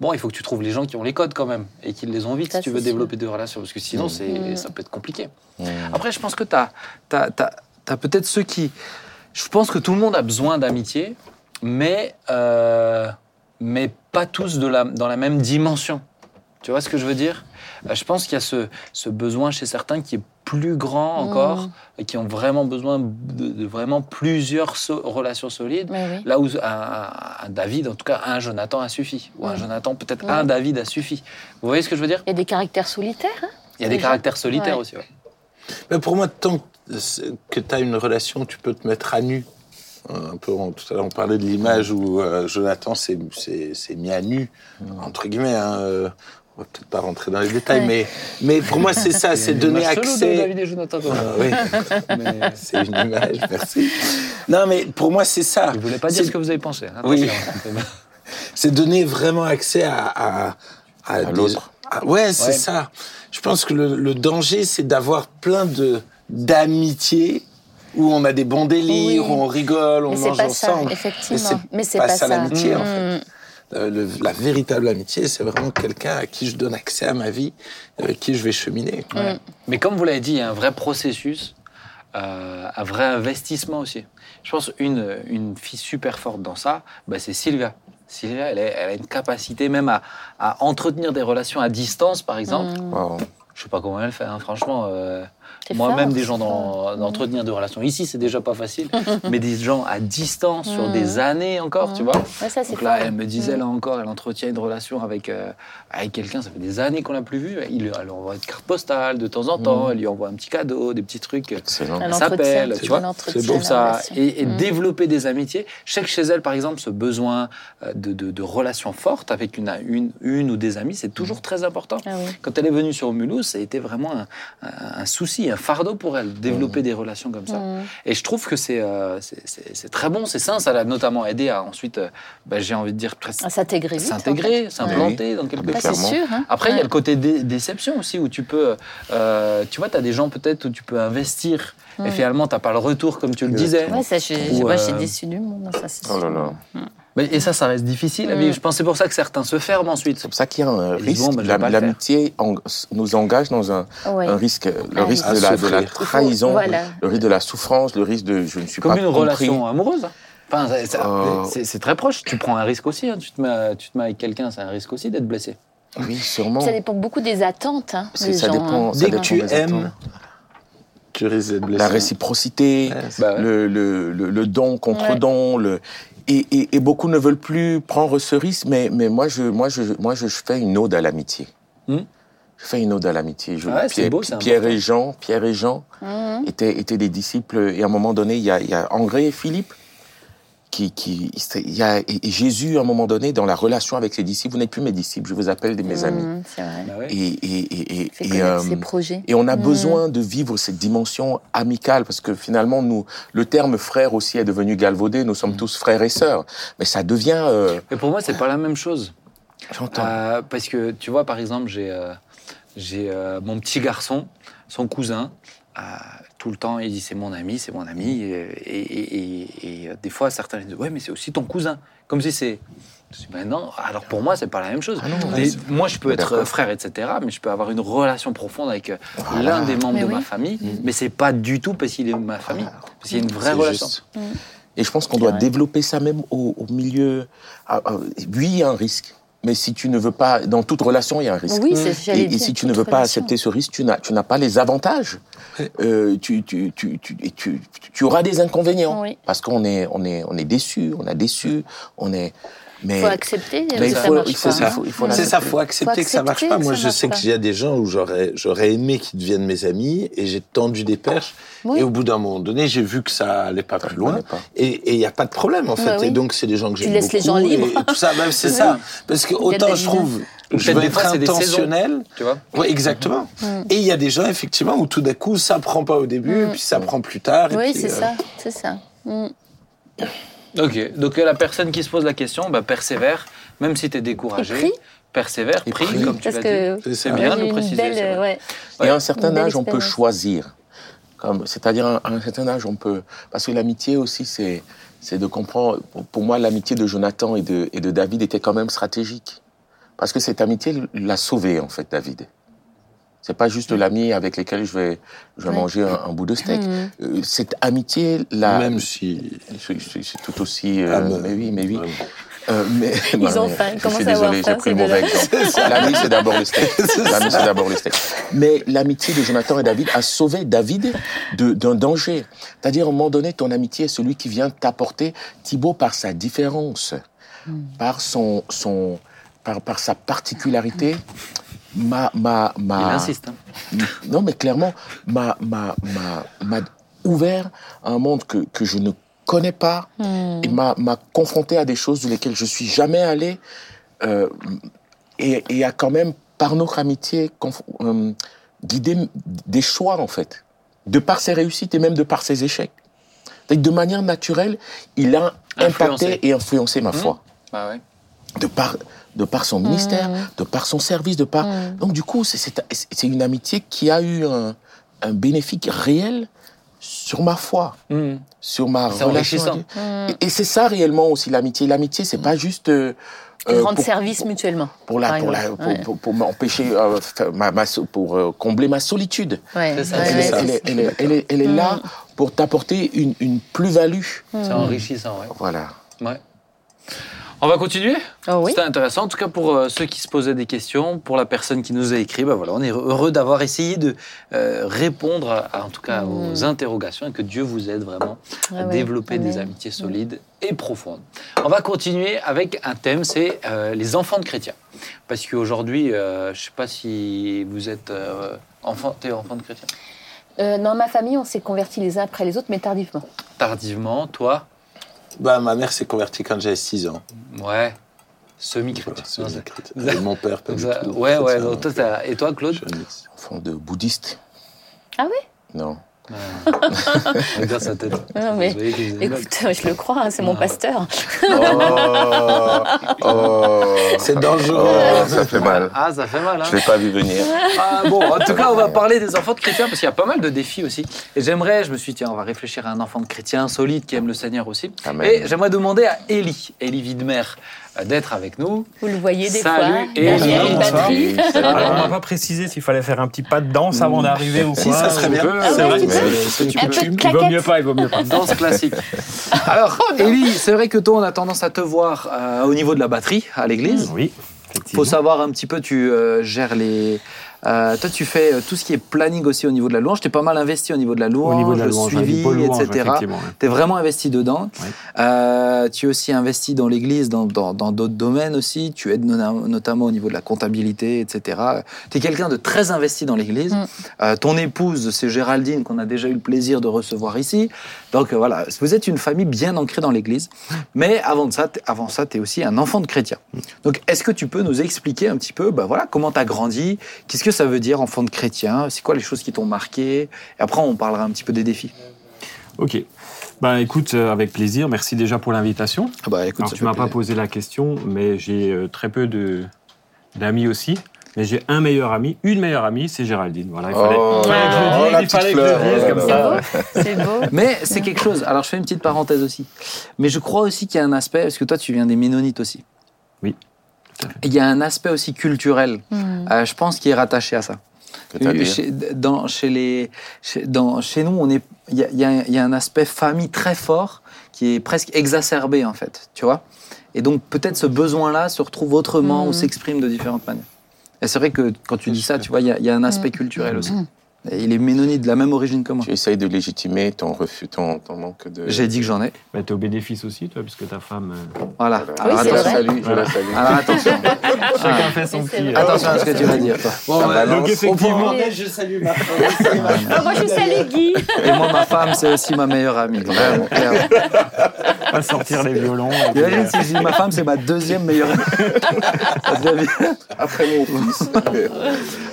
Bon, il faut que tu trouves les gens qui ont les codes quand même et qui les ont vite Ça, si tu veux sûr. développer des relations, parce que sinon, c'est, Mm. ça peut être compliqué. Hmm. Après, je pense que tu as, peut-être ceux qui. Je pense que tout le monde a besoin d'amitié, mais, euh, mais pas tous de la, dans la même dimension. Tu vois ce que je veux dire? Euh, Je pense qu'il y a ce, ce besoin chez certains qui est plus grand encore Mm. et qui ont vraiment besoin de, de vraiment plusieurs so- relations solides. Oui. Là où un, un David, en tout cas un Jonathan a suffi. Ou un Ouais. Jonathan, peut-être un David a suffi. Vous voyez ce que je veux dire? Il y a des caractères solitaires. hein? Il y a des caractères solitaires Ouais. aussi. ouais. Mais pour moi, tant que tu as une relation, tu peux te mettre à nu. Euh, Un peu, on- tout à l'heure, on parlait de l'image où euh, Jonathan s'est- mis à nu, entre guillemets. hein, euh, on va peut-être pas rentrer dans les détails, Ouais. mais, mais pour moi, c'est ça, c'est donner accès. David et Jonathan. Ah oui, *laughs* *laughs* c'est une image, merci. Non, mais pour moi, c'est ça. Je voulais pas dire ce que vous avez pensé. hein. Oui. *laughs* C'est donner vraiment accès à, à, À des- l'autre. à- ouais, c'est Ouais. ça. Je pense que le, le danger, c'est d'avoir plein de d'amitiés où on a des bons délires, Oui. où on rigole, on Mais mange pas ça, ensemble. effectivement. Mais Mais c'est pas pas, ça ça. l'amitié, en Mm. fait. Euh, le- la véritable amitié, c'est vraiment quelqu'un à qui je donne accès à ma vie, avec qui je vais cheminer. Ouais. Mais comme vous l'avez dit, il y a un vrai processus, euh, un vrai investissement aussi. Je pense une une fille super forte dans ça, bah, c'est Sylvia. Sylvia, elle, est- elle a une capacité même à, à entretenir des relations à distance, par exemple. Mm. Wow. Je sais pas comment elle fait, hein, franchement. euh, Moi-même, des gens d'entretenir des relations. Ici, c'est déjà pas facile, *laughs* mais des gens à distance sur Mm. des années encore, tu Mm. vois. Ouais, ça, c'est Donc là, fort. elle me disait, Mm. là encore, elle entretient une relation avec, euh, avec quelqu'un, ça fait des années qu'on l'a plus vu. Il, elle lui envoie une carte postale de temps en temps, Mm. elle lui envoie un petit cadeau, des petits trucs. Excellent. Elle Elle s'appelle, tu vois. Je trouve ça et, et Mm. développer des amitiés. Je sais que chez elle, par exemple, ce besoin euh, de, de- de relations fortes avec une, une, une ou des amis, c'est toujours très important. Ah oui. Quand elle est venue sur Mulhouse, ça a été vraiment un, un- un souci, un fardeau pour elle, développer des relations comme ça. Mm. Et je trouve que c'est euh, c'est- très bon, c'est sain. Ça l'a notamment aidé à ensuite, euh, bah, j'ai envie de dire, s'intégrer en fait. s'implanter dans quelque Ah, chose. Sûr. hein. Après, il y a le côté dé- déception aussi, où tu peux, euh, tu vois, tu as des gens peut-être où tu peux investir, et Mm. finalement, tu n'as pas le retour comme tu le disais. Ouais, ça, je, Ou, moi, je suis déçue du monde. Ça, Oh là là. Mais- et ça, ça reste difficile à Mm. Je pense que c'est pour ça que certains se ferment ensuite. C'est pour ça qu'il y a un disent, risque. bon, ben. L'amitié en- nous engage dans un, Ouais. un risque. Le Ah, risque de la, de trahison, Voilà. le risque de la souffrance, le risque de je ne suis Comme pas une compris. relation amoureuse. Enfin, Euh. c'est très proche. Tu prends un risque aussi. hein. Tu, te mets, tu te mets avec quelqu'un, c'est un risque aussi d'être blessé. Oui, sûrement. Ça dépend beaucoup des attentes hein, des ça gens. dépend- hein. ça Dès que tu aimes, attentes. tu risques d'être blessé. La réciprocité, Ouais, c'est- Bah ouais. le, le, le, le don contre Ouais. don, le et, et, et beaucoup ne veulent plus prendre ce risque, mais, mais moi, je, moi, je, moi je, je fais une ode à l'amitié. Hmm? Je fais une ode à l'amitié. Je- Ouais, c'est Pierre, beau, Pierre et Jean, Pierre et Jean Mhm. étaient, étaient des disciples. Et à un moment donné, il y a, il y a André et Philippe qui, qui il y a, et Jésus à un moment donné dans la relation avec les disciples. Vous n'êtes plus mes disciples, je vous appelle des mes amis. Mhm, C'est vrai. Bah. Et, et, et, et, euh, projets. et on a Mhm. besoin de vivre cette dimension amicale parce que finalement, nous, le terme frère aussi est devenu galvaudé. Nous sommes tous frères et sœurs, mais ça devient. euh, Mais pour moi, c'est pas la même chose. J'entends. Euh, parce que tu vois, par exemple, j'ai euh, j'ai euh, mon petit garçon, son cousin. Euh, tout le temps, il dit c'est mon ami, c'est mon ami. Et, et- et- et, euh, des fois, certains disent ouais, mais c'est aussi ton cousin. Comme si c'est. Ben non, alors pour moi, c'est pas la même chose. Ah non, moi, je peux être euh, frère, etc., mais je peux avoir une relation profonde avec euh, l'un des membres Mais de oui. ma famille, Mm. mais c'est pas du tout parce qu'il est de ma famille, parce qu'il y a une vraie relation. juste. Et je pense qu'on doit développer ça même au, au milieu. Ah, ah, oui, il y a un risque. Mais si tu ne veux pas, dans toute relation, il y a un risque. Oui, Et, et si tu ne veux pas relation. accepter ce risque, tu n'as, tu n'as pas les avantages. Euh, tu, tu, tu, tu, et tu, tu auras des inconvénients. Oui. Parce qu'on est, on est, on est déçu, on a déçu, on est. Mais Il faut accepter Mais que il ça faut- marche il faut- pas. il faut- il faut Mm. C'est ça, faut l'accepter. accepter que ça marche accepter pas. que Moi, ça je sais qu'il y a des gens où j'aurais, j'aurais aimé qu'ils deviennent mes amis et j'ai tendu des perches. Oui. Et au bout d'un moment donné, j'ai vu que ça allait pas plus loin. pas. Et il n'y a pas de problème, en fait. Bah oui. Et donc, c'est des gens que Tu j'aime laisses les beaucoup gens libres. Et, et tout ça, même *laughs* c'est Oui. ça. Parce que autant je trouve, je des être intentionnel. Tu vois Oui, exactement. Mm. Et il y a des gens, effectivement, où tout d'un coup, ça prend pas au début, et puis ça prend plus tard. Oui, c'est euh, ça, c'est ça. Ok, donc euh, la personne qui se pose la question, bah, persévère, même si tu es découragé. Et prie. Persévère, Et prie, prie. comme tu Parce l'as que dit. C'est bien de le préciser. belle, c'est vrai. ouais. Et à un certain âge, on peut choisir. Comme, c'est-à-dire, à un certain âge, on peut. Parce que l'amitié aussi, c'est, c'est de comprendre. Pour moi, l'amitié de Jonathan et de, et de David était quand même stratégique. Parce que cette amitié l'a sauvé, en fait, David. C'est pas juste l'ami avec lequel je vais, je vais Ouais. manger un, un bout de steak. Euh, cette amitié, là. Même si. C'est, tout aussi. euh, Ah, mais- mais oui, mais oui. Vraiment. Euh, mais, *laughs* Ils *laughs* ont mais faim, Je suis désolé, j'ai pris le mauvais exemple. L'ami, c'est d'abord le *laughs* steak. L'ami, c'est d'abord le steak. Mais l'amitié de Jonathan et David a sauvé David de- d'un danger. C'est-à-dire, à un moment donné, ton amitié est celui qui vient t'apporter, Thibaut, par sa différence, par son, son, par, par sa particularité, m'a, m'a, m'a, Il insiste. hein. *laughs* non, mais clairement, m'a, m'a, m'a, m'a ouvert à un monde que, que je ne connais pas Mm. et m'a, m'a confronté à des choses dans lesquelles je suis jamais allé euh, et, et a quand même, par notre amitié, conf- euh, guidé des choix, en fait, de par ses réussites et même de par ses échecs. De manière naturelle, il a Influencé. impacté et influencé ma foi Ah ouais. De par, de par son ministère, de par son service, de par... Donc du coup, c'est- c'est c'est une amitié qui a eu un, un bénéfice réel sur ma foi, Mhm. sur ma C'est relation. Et, et c'est ça réellement aussi l'amitié. L'amitié, c'est pas juste... euh, euh, pour- service mutuellement. pour la, pour, la, pour, Ouais. pour- pour m'empêcher, euh, ma, ma pour euh, combler ma solitude. Ouais, C'est ça, ouais, elle, ouais, est, c'est elle, est, ça. elle, est, elle est- elle est là pour t'apporter une, une plus-value. C'est enrichissant, ouais. Voilà. ouais. On va continuer Oh oui. C'était intéressant, en tout cas pour euh, ceux qui se posaient des questions, pour la personne qui nous a écrit, bah voilà, on est heureux d'avoir essayé de euh, répondre, à, en tout cas, à vos interrogations et que Dieu vous aide vraiment à Ah ouais, développer des amen. amitiés solides et profondes. On va continuer avec un thème, c'est euh, les enfants de chrétiens. Parce qu'aujourd'hui, je ne sais pas si vous êtes enfant, enfant de chrétien? Dans ma famille, on s'est convertis les uns après les autres, mais tardivement. Tardivement, toi, Bah, ma mère s'est convertie quand j'avais 6 ans. ouais, semi-chrétien. Et mon père, pas Donc du ça- tout. ouais, ouais. donc toi, et toi, Claude je suis un. Enfant de bouddhiste. Ah oui Non. *laughs* Regarde sa tête. Non, mais. Écoute, je le crois, hein, c'est mon Ah. pasteur. Oh, oh, C'est dangereux. oh, ça fait mal. Ah, ça fait mal, hein Je l'ai pas vu venir. Ah, bon, en tout cas, on va parler des enfants de chrétiens parce qu'il y a pas mal de défis aussi. Et j'aimerais, je me suis dit, tiens, on va réfléchir à un enfant de chrétien solide qui aime le Seigneur aussi. Amen. Et j'aimerais demander à Élie, Élie Widmer, d'être avec nous. Vous le voyez des Salut, fois. et une batterie. Alors, on m'a pas précisé s'il fallait faire un petit pas de danse avant d'arriver ou quoi. Si, ça serait bien. Ah C'est ouais, vrai. Il vaut mieux pas, il vaut mieux pas. *laughs* Danse classique. *laughs* Alors, Élie, c'est vrai que toi, on a tendance à te voir euh, au niveau de la batterie à l'église. Oui, faut effectivement. savoir un petit peu, tu euh, gères les. Euh, toi, tu fais euh, tout ce qui est planning aussi au niveau de la louange. Tu es pas mal investi au niveau de la louange, Au niveau de la louange, suivi, louange, etc. ouais. Tu es vraiment investi dedans. Ouais. Euh, tu es aussi investi dans l'église, dans dans- dans d'autres domaines aussi. Tu aides nona- notamment au niveau de la comptabilité, etc. Tu es quelqu'un de très investi dans l'église. Mm. Euh, ton épouse, c'est Géraldine, qu'on a déjà eu le plaisir de recevoir ici. Donc euh, voilà, vous êtes une famille bien ancrée dans l'église. Mais avant, de ça, avant ça, tu es aussi un enfant de chrétien. Donc est-ce que tu peux nous expliquer un petit peu bah, voilà, comment tu as grandi? Qu'est-ce que ça veut dire enfant de chrétien C'est quoi les choses qui t'ont marqué? Et après, on parlera un petit peu des défis. Ok. Ben écoute, euh, avec plaisir. Merci déjà pour l'invitation. Ah bah écoute, Alors, ça tu m'as pas posé la question, mais j'ai euh, très peu de d'amis aussi. Mais j'ai un meilleur ami, une meilleure amie, c'est Géraldine. Voilà, il Oh, fallait, oh, fallait que je le la dise, il petite fallait que je fleur, le dise oh comme là C'est ça. beau. C'est beau. Mais c'est quelque chose. Alors, je fais une petite parenthèse aussi. Mais je crois aussi qu'il y a un aspect, parce que toi, tu viens des Ménonites aussi. Oui. Il y a un aspect aussi culturel, Hmm. euh, je pense, qui est rattaché à ça. C'est-à-dire Chez, dans, chez, les, chez, dans, chez nous, on est- il y a, y un- il y a un aspect famille très fort qui est presque exacerbé, en fait. Tu vois Et donc, peut-être ce besoin-là se retrouve autrement ou s'exprime de différentes manières. Et c'est vrai que quand tu dis ça, tu vois, il y a, il y a un aspect culturel aussi. Il est ménonite de la même origine que moi. Tu essayes de légitimer ton refus, ton, ton manque de. J'ai dit que j'en ai. Bah, t'es au bénéfice aussi, toi, puisque ta femme. euh, Voilà. Alors, Oui, je c'est la vrai. salue, je Voilà. la salue. Alors attention. *laughs* Chacun fait son petit. euh, Attention à ce que tu vas dire, toi. *laughs* Bon, Ça ouais, balance. Donc, effectivement, je salue ma femme. *laughs* Ah, moi, je salue Guy. Et moi, ma femme, c'est aussi ma meilleure amie. Vraiment, clairement. pas sortir les violons. et puis, Imagine euh, si je dis ma femme, c'est ma deuxième meilleure amie. Ça devient bien. Après mon fils.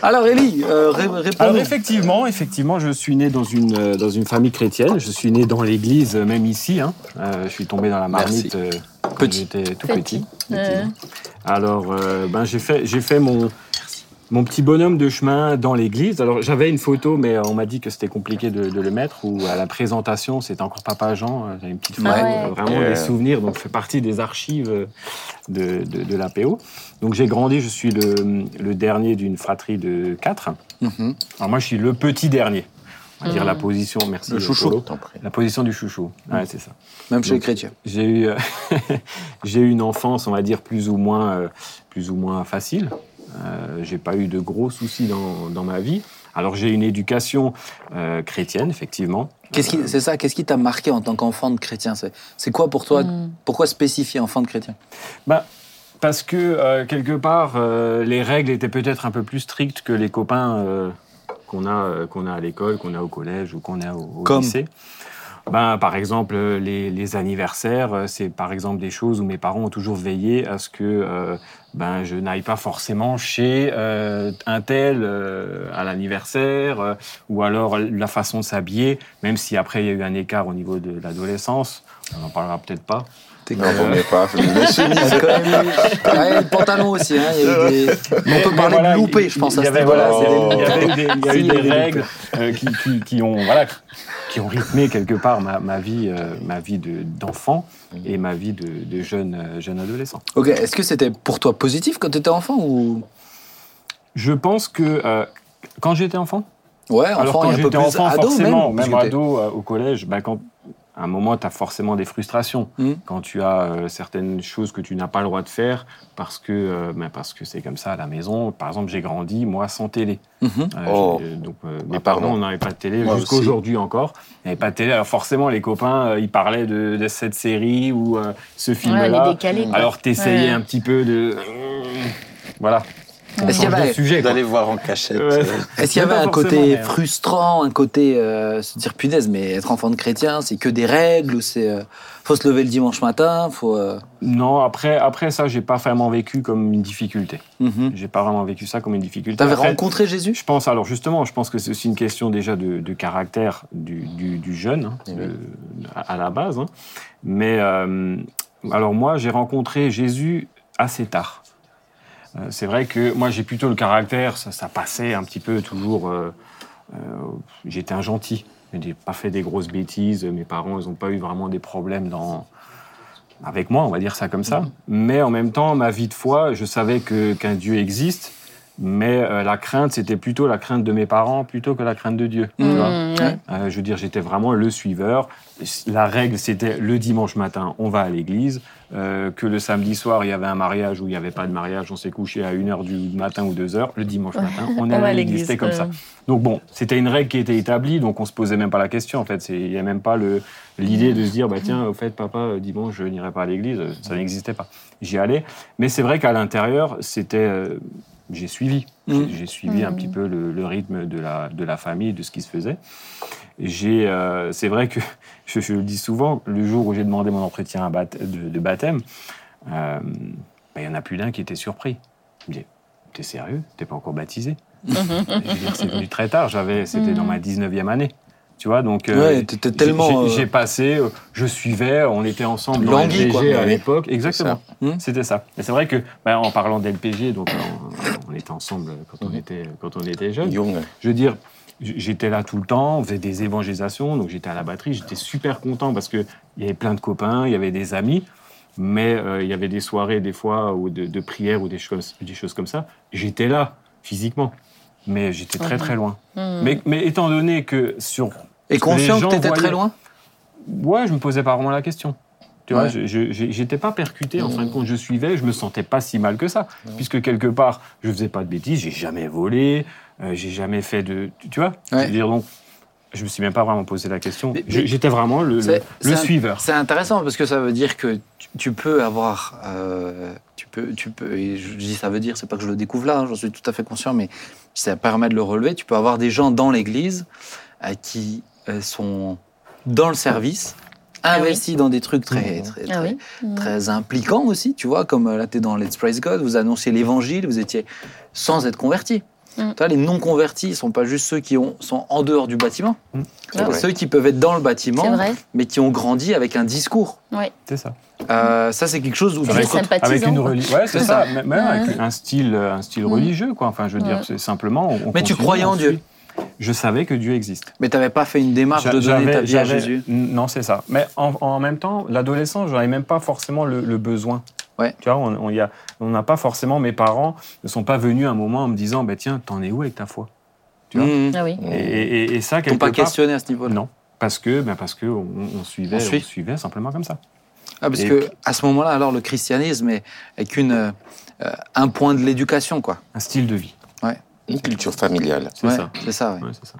Alors, Ellie, euh, ré- réponds-nous. Alors effectivement, effectivement, je suis né dans une euh, dans une famille chrétienne. Je suis né dans l'église, euh, même ici. hein. Euh, je suis tombé dans la marmite euh, quand j'étais tout Petit. petit. Ouais. Alors, euh, ben j'ai fait j'ai fait mon mon petit bonhomme de chemin dans l'église. Alors j'avais une photo, mais on m'a dit que c'était compliqué de, de le mettre. Ou à la présentation, c'était encore Papa Jean. J'avais une petite photo, Ah ouais. euh, vraiment Euh. des souvenirs. Donc, je fais partie des archives de, de, de l'APO. Donc, j'ai grandi. Je suis le, le dernier d'une fratrie de quatre. Mhm. Alors moi, je suis le petit dernier. On va dire Mhm. la position, merci. Le chouchou. La position du chouchou. Ouais, c'est ça. Même chez les chrétiens. J'ai eu, euh, *laughs* j'ai eu une enfance, on va dire, plus ou moins, euh, plus ou moins facile. Euh, j'ai pas eu de gros soucis dans, dans ma vie. Alors j'ai une éducation euh, chrétienne, effectivement. Qu'est-ce qui, c'est ça, qu'est-ce qui t'a marqué en tant qu'enfant de chrétien? C'est, quoi pour toi? Pourquoi spécifier enfant de chrétien? Bah, parce que euh, quelque part, euh, les règles étaient peut-être un peu plus strictes que les copains euh, qu'on a, qu'on a à l'école, qu'on a au collège ou qu'on a au, au Comme lycée. Ben, par exemple, les, les anniversaires, c'est par exemple des choses où mes parents ont toujours veillé à ce que euh, ben, je n'aille pas forcément chez euh, un tel euh, à l'anniversaire, ou alors la façon de s'habiller, même si après il y a eu un écart au niveau de l'adolescence, on n'en parlera peut-être pas. T'es Non, vaut mieux pas. Je me suis Il y a quand même eu- Ouais, le pantalon aussi, hein, y a eu des... *laughs* On peut Mais parler voilà, de loupé, je pense, il à y ce avait, voilà, Oh. il y avait des, il y des règles euh, qui, qui- qui ont, voilà, qui ont rythmé quelque part ma, ma vie, euh, ma vie de- d'enfant et ma vie de, de jeune, euh, jeune adolescent. Ok, est-ce que c'était pour toi positif quand tu étais enfant ou... Je pense que euh, quand j'étais enfant, Ouais, alors enfant, quand un peu j'étais plus enfant, ado forcément, même, même, ado euh, au collège, bah, quand, à un moment, tu as forcément des frustrations. Mhm. Quand tu as euh, certaines choses que tu n'as pas le droit de faire parce que euh, ben, parce que c'est comme ça à la maison. Par exemple, j'ai grandi, moi, sans télé. Mhm. Euh, Oh. donc, euh, mes Ah, pardon. parents n'avaient pas de télé jusqu'à aujourd'hui encore. Il n'y avait pas de télé. Alors forcément, les copains, euh, ils parlaient de, de cette série ou euh, ce film-là. Alors t'essayais Ouais. un petit peu de... Voilà. Est-ce qu'il y avait, sujet. D'aller voir en cachette. Ouais. euh, est-ce qu'il y avait un côté euh, frustrant, un côté euh, se dire punaise, mais être enfant de chrétien, c'est que des règles ou c'est euh, faut se lever le dimanche matin, faut. euh, Non, après, après ça, j'ai pas vraiment vécu comme une difficulté. mhm. J'ai pas vraiment vécu ça comme une difficulté. T'avais rencontré Jésus? Je pense, alors justement, je pense que c'est aussi une question déjà de, de caractère du, du- du jeune, hein, Oui. de- à, à la base. hein. Mais euh, alors moi, j'ai rencontré Jésus assez tard. Euh, c'est vrai que moi, j'ai plutôt le caractère, ça, ça passait un petit peu toujours. euh, euh, J'étais un gentil. Je n'ai pas fait des grosses bêtises. Mes parents, ils n'ont pas eu vraiment des problèmes dans, avec moi, on va dire ça comme ça. Mais en même temps, ma vie de foi, je savais que qu'un Dieu existe, mais euh, la crainte, c'était plutôt la crainte de mes parents plutôt que la crainte de Dieu. tu Mmh. vois. Ouais. Euh, je veux dire, j'étais vraiment le suiveur. La règle, c'était le dimanche matin, on va à l'église. Euh, que le samedi soir, il y avait un mariage ou il n'y avait pas de mariage, on s'est couché à 1h du matin ou 2h. Le dimanche matin, on *laughs* va à l'église. C'était comme ça. Donc bon, c'était une règle qui était établie, donc on se posait même pas la question. En fait, il n'y a même pas l'idée de se dire, bah tiens, au fait, papa, dimanche, je n'irai pas à l'église. Ça n'existait pas. J'y allais, mais c'est vrai qu'à l'intérieur, c'était, j'ai suivi, Mm. J'ai- suivi un Mm. petit peu le, le rythme de la de la famille, de ce qui se faisait. J'ai, euh, c'est vrai que *laughs* je, je le dis souvent, le jour où j'ai demandé mon entretien à de, de baptême, euh, bah, il y en a plus d'un qui était surpris. Il me dit, t'es sérieux? T'es pas encore baptisé c'est venu très tard. J'avais, c'était dans ma 19e année. Tu vois, donc euh, Ouais, t'étais j'ai- tellement, j'ai euh, passé, euh, je suivais, on était ensemble dans Langui, LPG quoi. à l'époque, exactement. Hmm. C'était ça. Et c'est vrai que, bah, en parlant d'LPG, donc on, on était ensemble quand on Mhm. était quand on était jeunes. Young. Je veux dire, j'étais là tout le temps, on faisait des évangélisations, donc j'étais à la batterie, j'étais super content parce que il y avait plein de copains, il y avait des amis, mais euh, il y avait des soirées des fois ou de, de prières ou des choses, des choses comme ça. J'étais là physiquement, mais j'étais très très loin. Hmm. Mais, mais étant donné que sur Et conscient que t'étais très voyaient- loin Ouais, je me posais pas vraiment la question. Tu vois, Ouais. je- je je- j'étais pas percuté. En fin de compte, je suivais, je me sentais pas si mal que ça, puisque quelque part, je faisais pas de bêtises, j'ai jamais volé, euh, j'ai jamais fait de, tu- vois? Je Ouais. veux dire donc, je me suis même pas vraiment posé la question. Je- J'étais vraiment le, le, suiveur. C'est intéressant parce que ça veut dire que tu, tu peux avoir, euh, tu peux, tu peux, et je dis ça veut dire, c'est pas que je le découvre là, hein, j'en suis tout à fait conscient, mais ça permet de le relever. Tu peux avoir des gens dans l'Église euh, qui sont dans le service, Ah oui. investis dans des trucs très, Mhm. très, Ah oui. Hmm. très impliquants aussi. Tu vois, comme euh, là, tu es dans Let's Praise God, vous annoncez l'Évangile, vous étiez sans être converti. Mm. Tu vois, les non convertis, ne sont pas juste ceux qui ont, sont en dehors du bâtiment. Mm. C'est ceux qui peuvent être dans le bâtiment, mais qui ont grandi avec un discours. C'est ça. Euh, ça, c'est quelque chose où C'est tu Avec, avec une religion. Ouais, c'est ça. mais avec un style, un style religieux, quoi. Enfin, je veux dire, c'est simplement. on- on Mais tu croyais en Dieu. Je savais que Dieu existe. Mais tu n'avais pas fait une démarche de donner ta vie à Jésus. Non, c'est ça. Mais en, en même temps, l'adolescence, j'en avais même pas forcément le, le besoin. Ouais. Tu vois, on n'a pas forcément, mes parents ne sont pas venus à un moment en me disant, bah, tiens, t'en es où avec ta foi? Tu vois? Mmh. Ah oui. et, et- et ça, quelque pas part, questionné à ce niveau-là? non. Parce que, ben parce que on, on suivait, On suivait simplement comme ça. Ah, parce Et que à ce moment-là, alors le christianisme est, est qu'une euh, un point de l'éducation, quoi. Un style de vie. Une culture familiale. C'est Ouais, ça. C'est ça. ouais. Ouais, c'est ça.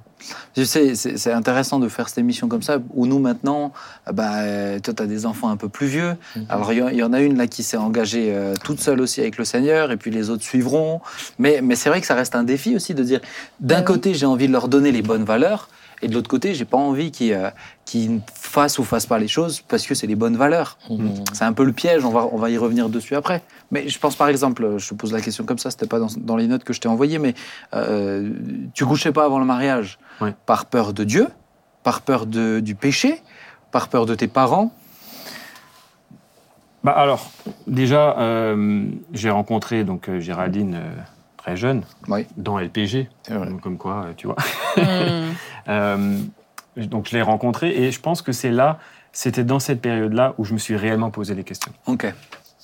Tu sais, c'est intéressant de faire cette émission comme ça, où nous maintenant, bah, toi, tu as des enfants un peu plus vieux. Mhm. Alors, il y, en- il y en a une là qui s'est engagée euh, toute seule aussi avec le Seigneur, et puis les autres suivront. Mais, mais c'est vrai que ça reste un défi aussi de dire, d'un oui. côté, j'ai envie de leur donner les bonnes valeurs, et de l'autre côté, j'ai pas envie qu'ils euh, fassent ou fassent pas les choses parce que c'est les bonnes valeurs. Mhm. C'est un peu le piège, on va, on va y revenir dessus après. Mais je pense par exemple, je te pose la question comme ça, c'était pas dans, dans les notes que je t'ai envoyées, mais euh, tu couchais pas avant le mariage Ouais. par peur de Dieu, par peur de, du péché, par peur de tes parents? Bah alors, déjà, euh, j'ai rencontré donc euh, Géraldine euh, très jeune Oui. dans LPG, donc comme quoi, tu vois. *laughs* Hmm. Euh, donc je l'ai rencontrée et je pense que c'est là, c'était dans cette période-là où je me suis réellement posé les questions. Ok.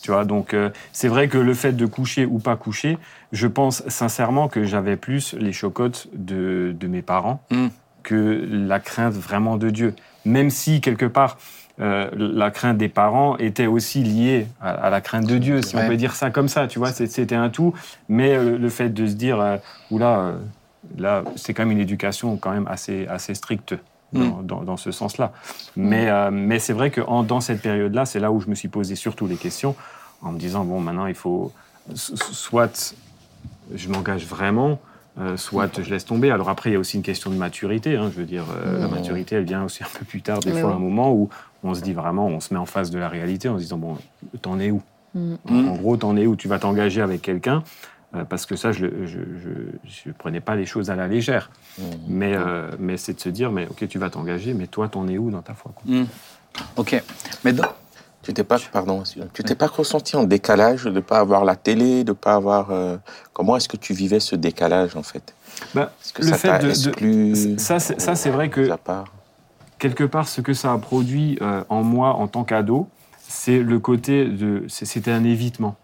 Tu vois, donc euh, c'est vrai que le fait de coucher ou pas coucher, je pense sincèrement que j'avais plus les chocottes de, de mes parents Mm. que la crainte vraiment de Dieu. Même si quelque part euh, la crainte des parents était aussi liée à, à la crainte de Dieu, si Ouais. on peut dire ça comme ça. Tu vois, c'était un tout. Mais euh, le fait de se dire, oula, là, c'est quand même une éducation quand même assez assez stricte. Dans, dans- dans ce sens-là. Mais, euh, mais c'est vrai que en- dans cette période-là, c'est là où je me suis posé surtout les questions en me disant bon maintenant il faut soit je m'engage vraiment euh, soit je laisse tomber alors après il y a aussi une question de maturité hein, je veux dire euh, la Mmh. maturité elle vient aussi un peu plus tard des fois oui. un moment où on se dit vraiment on se met en face de la réalité en se disant bon t'en es où? Mm. en, Mm. gros t'en es où? Tu vas t'engager avec quelqu'un parce que ça je ne prenais pas les choses à la légère Mhm. mais, euh, mais c'est de se dire mais ok tu vas t'engager mais toi t'en es où dans ta foi quoi? Hmm. Ok. Mais dans- Tu t'es pas, pardon, tu t'es pas ressenti en décalage de pas avoir la télé, de pas avoir. euh, comment est-ce que tu vivais ce décalage en fait? Bah, que le ça fait de- exclu ça, c'est- ça, c'est vrai que- quelque part, ce que ça a produit euh, en moi en tant qu'ado, c'est le côté de. C'était un évitement.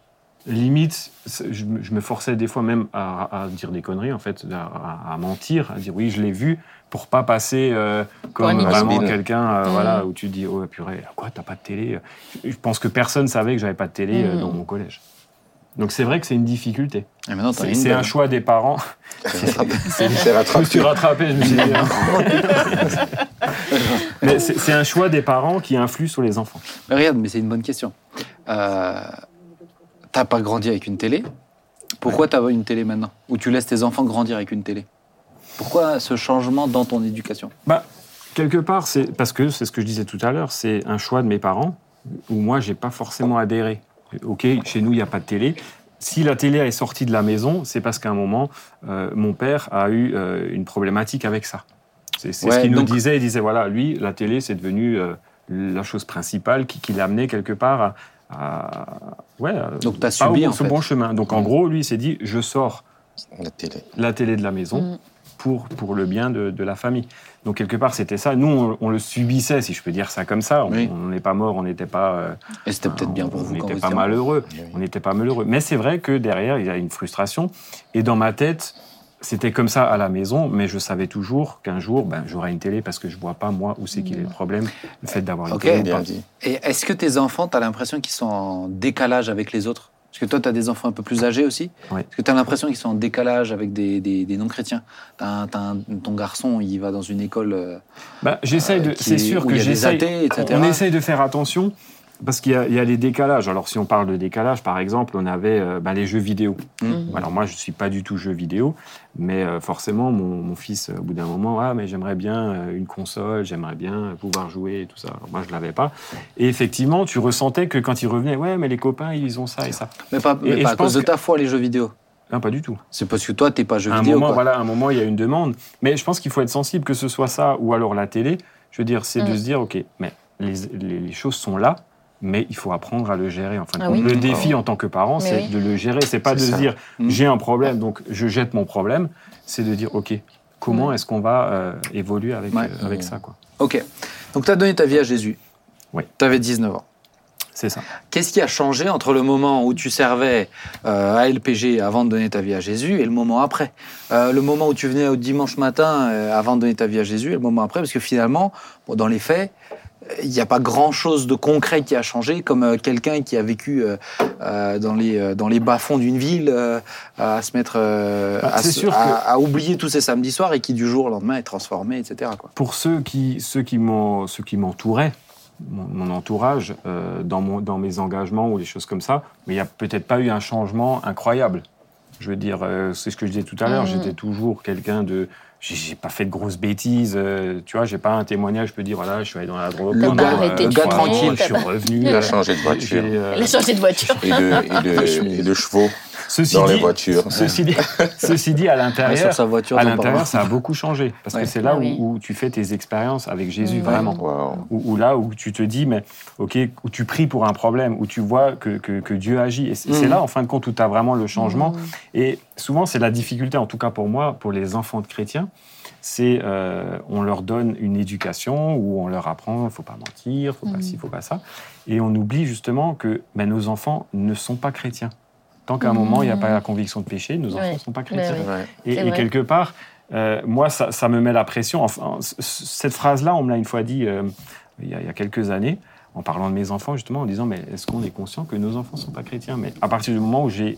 Limite, je, me- je me forçais des fois même à, à dire des conneries, en fait, à, à mentir, à dire oui, je l'ai vu, pour pas passer euh, comme vraiment quelqu'un, euh, Mm. voilà, où tu te dis oh purée, quoi, t'as pas de télé Je je pense que personne savait que j'avais pas de télé euh, dans mon collège. Donc c'est vrai que c'est une difficulté. C'est un choix des parents. *laughs* C'est Je me suis rattrapé. je me suis dit. hein. *laughs* Mais c'est c'est un choix des parents qui influe sur les enfants. Mais regarde, mais c'est une bonne question. Euh, T'as pas grandi avec une télé. Pourquoi t'as une télé maintenant? Ou tu laisses tes enfants grandir avec une télé? Pourquoi ce changement dans ton éducation? Bah, quelque part, c'est parce que c'est ce que je disais tout à l'heure, c'est un choix de mes parents où moi, j'ai pas forcément adhéré. Ok, chez nous, il n'y a pas de télé. Si la télé est sortie de la maison, c'est parce qu'à un moment, euh, mon père a eu euh, une problématique avec ça. C'est Ouais, ce qu'il nous disait. Il disait voilà, lui, la télé, c'est devenu euh, la chose principale qui, qui l'amenait quelque part à. à- ouais, à- Donc, t'as pas subi, au, en ce fait. bon chemin. Donc en gros, lui, il s'est dit je sors La télé. la télé de la maison Mm. pour, pour le bien de, de la famille. Donc quelque part, c'était ça. Nous, on, on le subissait, si je peux dire ça comme ça. On Oui. on n'est pas mort, on n'était pas. euh, Et c'était peut-être bien pour on vous quand n'était pas malheureux. Oui. On n'était pas malheureux. Mais c'est vrai que derrière, il y a une frustration. Et dans ma tête, c'était comme ça à la maison, mais je savais toujours qu'un jour, ben, j'aurai une télé parce que je vois pas, moi, où c'est qu'il est le problème, le fait d'avoir une télé. Bien dit. Et est-ce que tes enfants, tu as l'impression qu'ils sont en décalage avec les autres? Parce que toi, tu as des enfants un peu plus âgés aussi. Oui. Est-ce que tu as l'impression qu'ils sont en décalage avec des, des- des non-chrétiens Ton garçon, il va dans une école. euh, Ben, j'essaye de. qui C'est est- sûr où que etc. On essaye de faire attention parce qu'il y, a- il y a des décalages. Alors, si on parle de décalage, par exemple, on avait euh, ben, les jeux vidéo. Mm. Alors, moi, je ne suis pas du tout jeu vidéo, mais euh, forcément, mon, mon fils, euh, au bout d'un moment, ah, mais j'aimerais bien une console, j'aimerais bien pouvoir jouer et tout ça. Alors, moi, je ne l'avais pas. Et effectivement, tu ressentais que quand il revenait, ouais, mais les copains, ils ont ça et ça. Mais pas, mais Et- et pas je à cause pense de que- ta foi, les jeux vidéo. Non, pas du tout. C'est parce que toi, t'es pas jeu à un vidéo. moment, quoi. voilà, à un moment, il y a une demande. Mais je pense qu'il faut être sensible, que ce soit ça ou alors la télé. Je veux dire, c'est de Mm. se dire, OK, mais les, les- les choses sont là, mais il faut apprendre à le gérer. En fin de Ah oui. Le défi en tant que parent, c'est oui. de le gérer. C'est pas de ça. dire, Mm. j'ai un problème, donc je jette mon problème. C'est de dire, OK, comment Mm. est-ce qu'on va euh, évoluer avec, Ouais. euh, avec ça quoi. Ok. Donc, tu as donné ta vie à Jésus. Oui. Tu avais 19 ans. C'est ça. Qu'est-ce qui a changé entre le moment où tu servais euh, à LPG avant de donner ta vie à Jésus et le moment après? Euh, Le moment où tu venais au dimanche matin euh, avant de donner ta vie à Jésus et le moment après Parce que finalement, bon, dans les faits, il n'y a pas grand-chose de concret qui a changé, comme euh, quelqu'un qui a vécu euh, euh, dans les, dans les bas-fonds d'une ville euh, à se mettre euh, Bah, à, que- oublier tous ces samedis soirs et qui du jour au lendemain est transformé, etc. Quoi. Pour ceux qui, ceux qui m'ont- ceux qui m'entouraient, mon, mon entourage, euh, dans, mon, dans mes engagements ou des choses comme ça, mais il n'y a peut-être pas eu un changement incroyable. Je veux dire, euh, c'est ce que je disais tout à l'heure, Mhm. j'étais toujours quelqu'un de... J'ai j'ai pas fait de grosses bêtises, euh, tu vois, j'ai pas un témoignage, je peux dire, voilà, je suis allé dans la drogue. Le gars- euh, le gars tranquille, Je suis revenu. Il a changé de voiture. j'ai, euh, Elle a changé de voiture. Et de, et, de, et de chevaux ceci, dans les dit, voitures. ceci, dit, *laughs* ceci dit, à l'intérieur, sur sa voiture, à l'intérieur, ça a beaucoup changé. Parce Ouais. que c'est là où, tu fais tes expériences avec Jésus, vraiment. Waouh. Où, où là où tu te dis, mais ok, où tu pries pour un problème, où tu vois que, que, que Dieu agit. Et c'est c'est là, en fin de compte, où tu as vraiment le changement. Mhm. Et souvent, c'est la difficulté, en tout cas pour moi, pour les enfants de chrétiens, c'est euh, on leur donne une éducation où on leur apprend, faut pas mentir, faut pas Mhm. ci, faut pas ça. Et on oublie justement que ben, nos enfants ne sont pas chrétiens. Tant qu'à un moment, il n'y a pas la conviction de péché, nos enfants ne sont pas Ouais, chrétiens. Et, quelque part, euh, moi, ça, ça me met la pression. Enfin, cette phrase-là, on me l'a une fois dit euh, il, y a, il y a quelques années, en parlant de mes enfants, justement, en disant, mais est-ce qu'on est conscient que nos enfants ne sont pas chrétiens? Mais à partir du moment où j'ai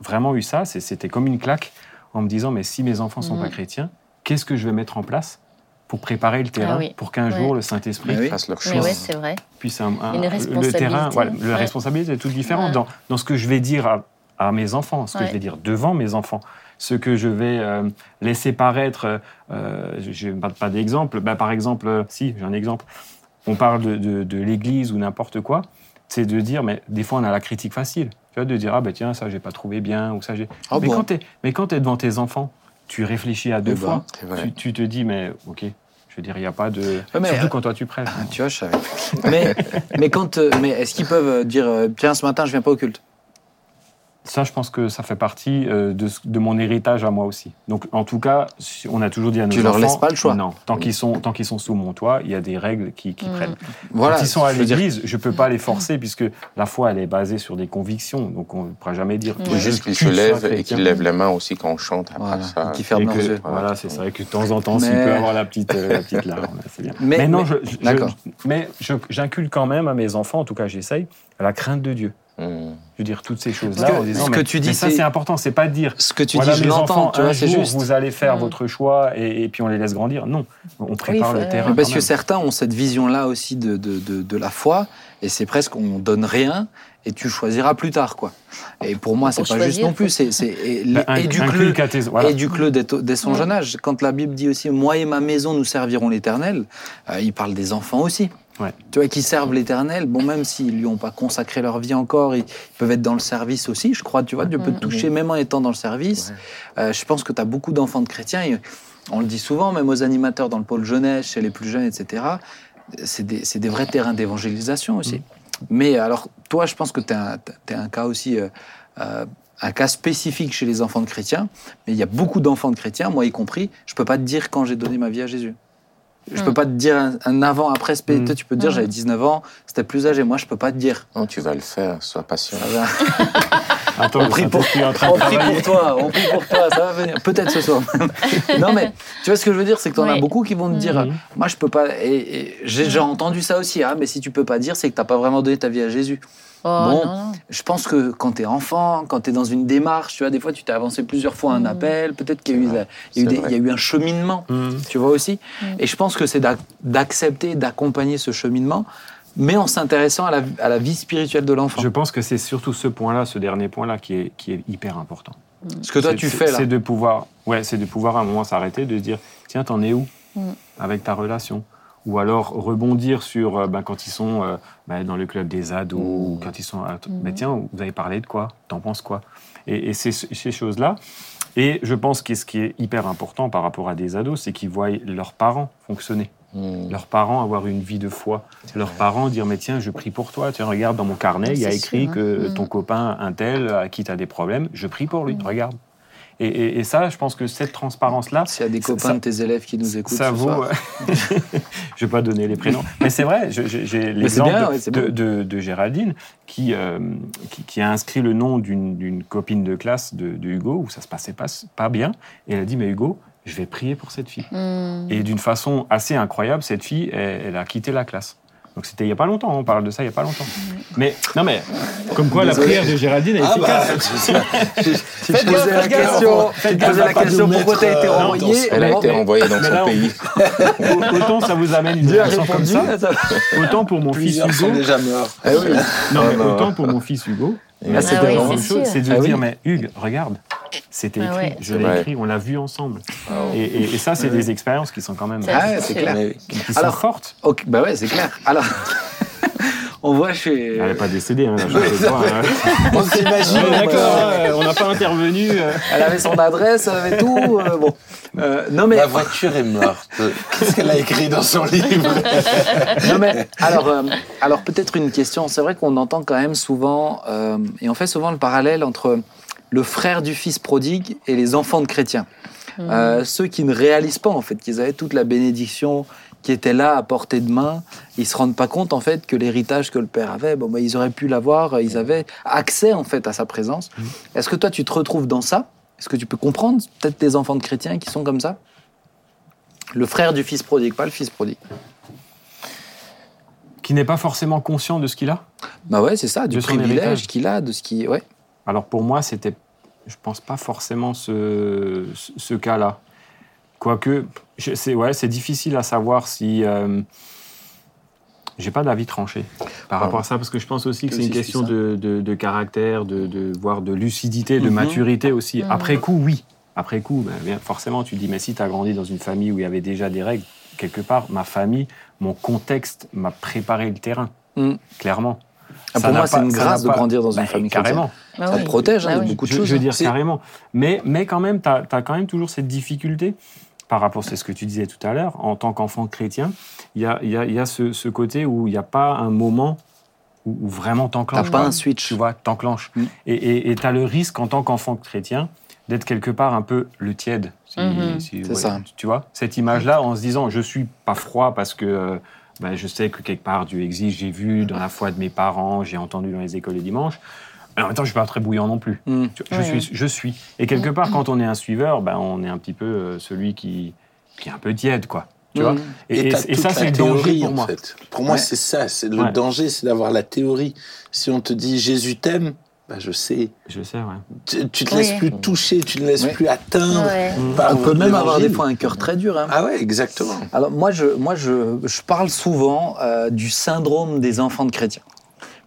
vraiment eu ça, c'était comme une claque, en me disant, mais si mes enfants ne sont pas chrétiens, qu'est-ce que je vais mettre en place pour préparer le terrain, Ah oui. pour qu'un jour le Saint-Esprit oui. Fassent leur chose. ouais, c'est vrai. puisse un, un- Une le terrain, voilà, la responsabilité est toute différente Ouais. dans, dans ce que je vais dire à, à mes enfants, ce que Ouais. je vais dire devant mes enfants, ce que je vais euh, laisser paraître. Euh, je n'ai pas, pas d'exemple. Ben, par exemple, euh, si j'ai un exemple, on parle de, de- de l'Église ou n'importe quoi, c'est de dire, mais des fois on a la critique facile, tu vois, de dire ah ben tiens ça j'ai pas trouvé bien ou ça j'ai. Ah mais, bon quand t'es- mais quand tu es devant tes enfants, tu réfléchis à deux Eh ben, fois, tu, tu te dis mais ok. Je veux dire, il n'y a pas de. Mais, Surtout euh, quand toi tu prêches. Ah, *laughs* tu vois, je savais. mais, mais, quand, euh, mais est-ce qu'ils peuvent dire Tiens, ce matin, je viens pas au culte? Ça, je pense que ça fait partie euh, de, mon héritage à moi aussi. Donc, en tout cas, si- on a toujours dit à nos Tu leur enfants... laisses pas le choix. Non. Tant qu'ils sont, tant qu'ils sont sous mon toit, il y a des règles qui, qui Mm. prennent. Voilà. Quand ils sont à veux dire- l'église, je peux pas les forcer puisque la foi, elle est basée sur des convictions. Donc, on ne pourra jamais dire... Faut juste qu'ils se lèvent et qu'ils lèvent les mains aussi quand on chante. Après Voilà, ça. qui ferment leurs yeux. Voilà, c'est ça. Et que de temps en temps, s'il Mais- peut avoir la petite, euh, la petite larme, c'est bien. Mais- Mais, non, mais- je, je- mais j'inculque quand même à mes enfants, en tout cas j'essaye, la crainte de Dieu. Je veux dire, toutes ces Parce choses-là, que en disant, ce que mais- tu dis, mais ça c'est- important, c'est pas de dire Ce que tu voilà, dis, je l'entends, un vois, c'est jour, juste. Vous allez faire Mm. votre choix et, et puis on les laisse grandir. Non, on prépare le terrain. Parce quand que certains ont cette vision-là aussi de, de, de, de la foi, et c'est presque on donne rien et tu choisiras plus tard, quoi. Et pour moi, c'est pas juste non plus. C'est éduque-le, voilà. éduque-le dès, dès son Ouais. jeune âge. Quand la Bible dit aussi moi et ma maison nous servirons l'Éternel, euh, il parle des enfants aussi. Ouais. Tu vois, qui servent l'Éternel. Bon, même s'ils lui ont pas consacré leur vie encore, ils peuvent être dans le service aussi. Je crois, tu vois, Dieu peut te Mhm. toucher même en étant dans le service. Euh, je pense que tu as beaucoup d'enfants de chrétiens. et on le dit souvent, même aux animateurs dans le pôle jeunesse, chez les plus jeunes, etc., c'est des, vrais terrains d'évangélisation aussi. Mais alors, toi, je pense que tu es un, t'es un cas aussi, euh, euh, un cas spécifique chez les enfants de chrétiens, mais il y a beaucoup d'enfants de chrétiens, moi y compris, je peux pas te dire quand j'ai donné ma vie à Jésus. Je Mm. peux pas te dire un, un avant-après. spé- Mm. Toi, tu peux te dire, Mm. j'avais 19 ans, c'était plus âgé. Moi, je peux pas te dire. Non, tu vas le faire, sois patient. Ça va. *laughs* Attends, On prie pour, en train de on prie pour toi, on prie pour toi, ça va venir. Peut-être ce soir. *laughs* non, mais tu vois ce que je veux dire, c'est que tu en as beaucoup qui vont te dire, Mhm. moi je peux pas. Et, et j'ai déjà entendu ça aussi, ah, mais si tu peux pas dire, c'est que t'as pas vraiment donné ta vie à Jésus. Oh, Bon. non, non. Je pense que quand tu es enfant, quand tu es dans une démarche, tu vois, des fois tu t'es avancé plusieurs fois un Mhm. appel, peut-être qu'il y, a eu y y a un cheminement, Mhm. tu vois aussi. Mhm. Et je pense que c'est d'ac- d'accepter, d'accompagner ce cheminement, mais en s'intéressant à la, à la vie spirituelle de l'enfant. Je pense que c'est surtout ce point-là, ce dernier point-là, qui est, qui est hyper important. Ce que toi tu fais là. C'est de pouvoir, ouais, c'est de pouvoir à un moment s'arrêter, de se dire, tiens, t'en es où Mm. avec ta relation? Ou alors rebondir sur euh, ben, quand ils sont euh, ben, dans le club des ados, ou quand ils sont, à- ben, tiens, vous avez parlé de quoi? T'en penses quoi? Et, ces choses-là. Et je pense que ce qui est hyper important par rapport à des ados, c'est qu'ils voient leurs parents fonctionner. Hmm. leurs parents avoir une vie de foi, leurs parents dire mais tiens je prie pour toi, tiens regarde dans mon carnet il y a écrit sûr, hein. que ton copain un tel à qui tu as des problèmes, je prie pour lui, regarde. Et, et- et ça je pense que cette transparence là S'il y a des copains ça- de tes élèves qui nous écoutent ça ce vaut. soir. *laughs* je vais pas donner les prénoms, *laughs* mais c'est vrai. J'ai l'exemple de, ouais, c'est de, bon. de- de Géraldine qui, euh, qui qui a inscrit le nom d'une copine de classe de, de Hugo où ça se passait pas pas bien. Et elle a dit mais Hugo, je vais prier pour cette fille. Hmm. Et d'une façon assez incroyable, cette fille, elle, elle a quitté la classe. Donc c'était il n'y a pas longtemps, on parle de ça il n'y a pas longtemps. Mais non mais, comme quoi la prière de Géraldine est Ah bah, efficace. Tu te posais la question, te posais la question pourquoi tu as mettre, été euh, renvoyé. Elle a été renvoyée dans son pays. *laughs* Autant ça vous amène une relation comme ça, autant pour mon fils Hugo. déjà morts. Eh oui. Non mais Ah, non. autant pour mon fils Hugo. Là, c'était Ah la même c'est chose, sûr. c'est de Ah oui. dire mais Hugues, regarde, c'était Ah écrit, ouais. je l'ai écrit, on l'a vu ensemble. Ah, Et, et- et ça, c'est des expériences qui sont quand même Ah, ouais, c'est clair. Mais qui sont Alors- fortes. Bah ouais, c'est clair. Alors, *laughs* on voit chez. Elle n'est pas décédée, hein, la *laughs* est pas, hein. on s'imagine. Ouais, D'accord, euh, on n'a pas intervenu. euh. Elle avait son adresse, elle avait tout. euh, bon. Euh, non, mais, Ma voiture est morte. Qu'est-ce qu'elle a écrit dans son livre *laughs* non, mais alors, euh, alors peut-être une question. C'est vrai qu'on entend quand même souvent, euh, et on fait souvent le parallèle entre le frère du fils prodigue et les enfants de chrétiens. Euh, ceux qui ne réalisent pas en fait qu'ils avaient toute la bénédiction qui était là à portée de main, ils se rendent pas compte en fait que l'héritage que le père avait, bon bah, ils auraient pu l'avoir, ils avaient accès en fait à sa présence. Est-ce que toi tu te retrouves dans ça? Est-ce que tu peux comprendre peut-être des enfants de chrétiens qui sont comme ça? Le frère du fils prodigue, pas le fils prodigue. Qui n'est pas forcément conscient de ce qu'il a? Bah ouais, c'est ça, du De privilège qu'il a, de ce qui, ouais. Alors pour moi, c'était, je pense pas forcément ce, ce, ce cas-là. Quoique, c'est ouais, difficile à savoir si. Euh, j'ai pas d'avis tranché par rapport à ça parce que je pense aussi que Que c'est une question de, de, de caractère, de, de voire de lucidité, de Mhm. maturité aussi. Mhm. Après coup, oui. Après coup, ben, bien, forcément, tu dis mais si tu as grandi dans une famille où il y avait déjà des règles, quelque part, ma famille, mon contexte m'a préparé le terrain, Mm. clairement. Ah, pour moi, c'est une grâce de pas- grandir dans une Ben, famille carrément. Bah Ça oui. te protège hein, Bah de beaucoup de je, choses. je veux dire carrément. Mais, mais quand même, tu as, quand même toujours cette difficulté par rapport, c'est ce que tu disais tout à l'heure, en tant qu'enfant chrétien, il y a, il y a- il y a ce, ce côté où il n'y a pas un moment où, où vraiment T'as t'enclenches. pas quoi. un switch. Tu vois, t'enclenches. Mm. Et tu as le risque en tant qu'enfant chrétien d'être quelque part un peu le tiède. si- Mhm. si- C'est ça. Tu vois, cette image-là, en se disant, je suis pas froid parce que euh, ben, je sais que quelque part Dieu existe, j'ai vu dans la foi de mes parents, j'ai entendu dans les écoles les dimanches. Mais en même temps, je suis pas très bouillant non plus. Mm. Tu- Je, suis, je suis. Et quelque part, quand on est un suiveur, ben, on est un petit peu euh, celui qui, qui est un peu tiède, quoi. Tu vois Mm. Et, et- t'as et ça, c'est la le danger théorie, pour en moi. fait. Pour moi, c'est ça. C'est le Ouais. danger, c'est d'avoir la théorie. Si on te dit Jésus t'aime, bah, je sais. Je sais, ouais. Tu, tu te Oui. laisses plus toucher, tu ne laisses plus atteindre. Par On peut même avoir des fois un cœur très dur. hein. Ah ouais, exactement. Alors moi, je, moi je, je parle souvent euh, du syndrome des enfants de chrétiens.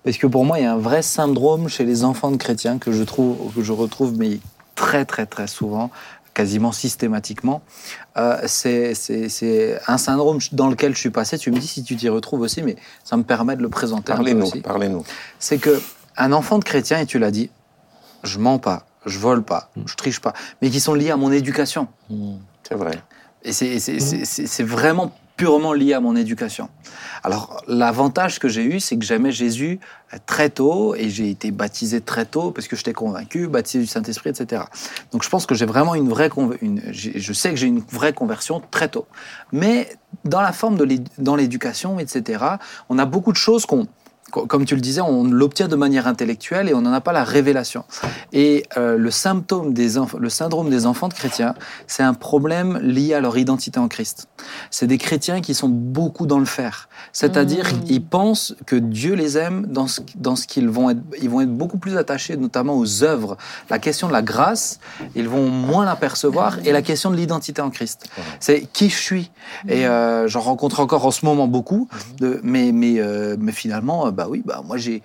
Parce que pour moi, il y a un vrai syndrome chez les enfants de chrétiens que je, trouve, que je retrouve mais très très très souvent, quasiment systématiquement. Euh, c'est- un syndrome dans lequel je suis passé. Tu me dis si tu t'y retrouves aussi, mais ça me permet de le présenter Parlez-nous, parlez-nous. C'est que un enfant de chrétien, et tu l'as dit, je mens pas, je vole pas, je triche pas, mais qui sont liés à mon éducation. Hmm, C'est vrai. Et c'est vraiment purement lié à mon éducation. Alors, l'avantage que j'ai eu, c'est que j'aimais Jésus très tôt et j'ai été baptisé très tôt parce que j'étais convaincu, baptisé du Saint-Esprit, etc. Donc, je pense que j'ai vraiment une vraie une, je sais que j'ai une vraie conversion très tôt. Mais dans la forme de l'éducation, etc., on a beaucoup de choses qu'on comme tu le disais, on l'obtient de manière intellectuelle et on n'en a pas la révélation. Et euh, le symptôme des le syndrome des enfants de chrétiens, c'est un problème lié à leur identité en Christ. C'est des chrétiens qui sont beaucoup dans le faire, c'est-à-dire Mmh. ils pensent que Dieu les aime dans ce, dans ce qu'ils vont être, ils vont être beaucoup plus attachés, notamment aux œuvres. La question de la grâce, ils vont moins l'apercevoir, et la question de l'identité en Christ. C'est qui je suis? Et euh, j'en rencontre encore en ce moment beaucoup, de, mais mais euh, mais finalement, euh, bah oui, bah moi j'ai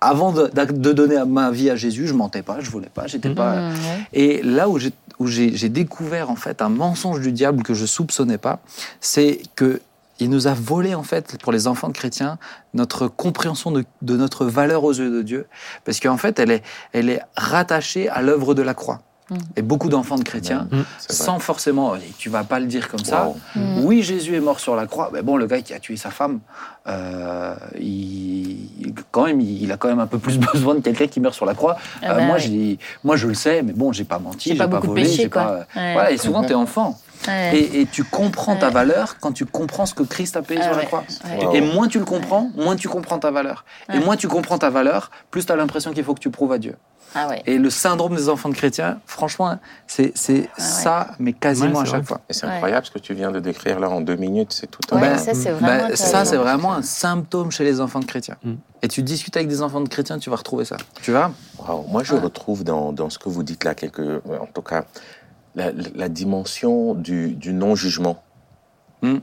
avant de, de donner ma vie à Jésus, je mentais pas, je voulais pas, j'étais pas. Mmh. Et là où j'ai où j'ai j'ai découvert en fait un mensonge du diable que je soupçonnais pas, c'est que il nous a volé en fait pour les enfants de chrétiens notre compréhension de, de notre valeur aux yeux de Dieu, parce qu'en fait elle est elle est rattachée à l'œuvre de la croix. Mm. Et beaucoup d'enfants de chrétiens, C'est vrai. sans forcément, tu vas pas le dire comme ça, Wow. Mm. oui, Jésus est mort sur la croix. Mais bon, le gars qui a tué sa femme, euh, il, quand même, il a quand même un peu plus *laughs* besoin de quelqu'un qui meurt sur la croix. Ah Euh, bah moi, moi, je le sais, mais bon, j'ai pas menti, J'ai pas pas, beaucoup volé, péché, pas. Ouais. Voilà, et souvent, t'es enfant. Ouais. Et, et tu comprends ta valeur quand tu comprends ce que Christ a payé Ah sur la croix. Wow. Et moins tu le comprends, moins tu comprends ta valeur. Et moins tu comprends ta valeur, plus tu as l'impression qu'il faut que tu prouves à Dieu. Ah ouais. Et le syndrome des enfants de chrétiens, franchement, c'est Ah ouais. ça, mais quasiment Ouais, à chaque vrai. fois. Et c'est Ouais. incroyable ce que tu viens de décrire là en deux minutes. C'est tout un. Ouais, Ben, ça c'est vraiment. un symptôme chez les enfants de chrétiens. Mm. Et tu discutes avec des enfants de chrétiens, tu vas retrouver ça. Tu Wow. Moi, je Ouais. retrouve dans, dans ce que vous dites là, quelque, en tout cas, la, la dimension du, du non-jugement. Mm.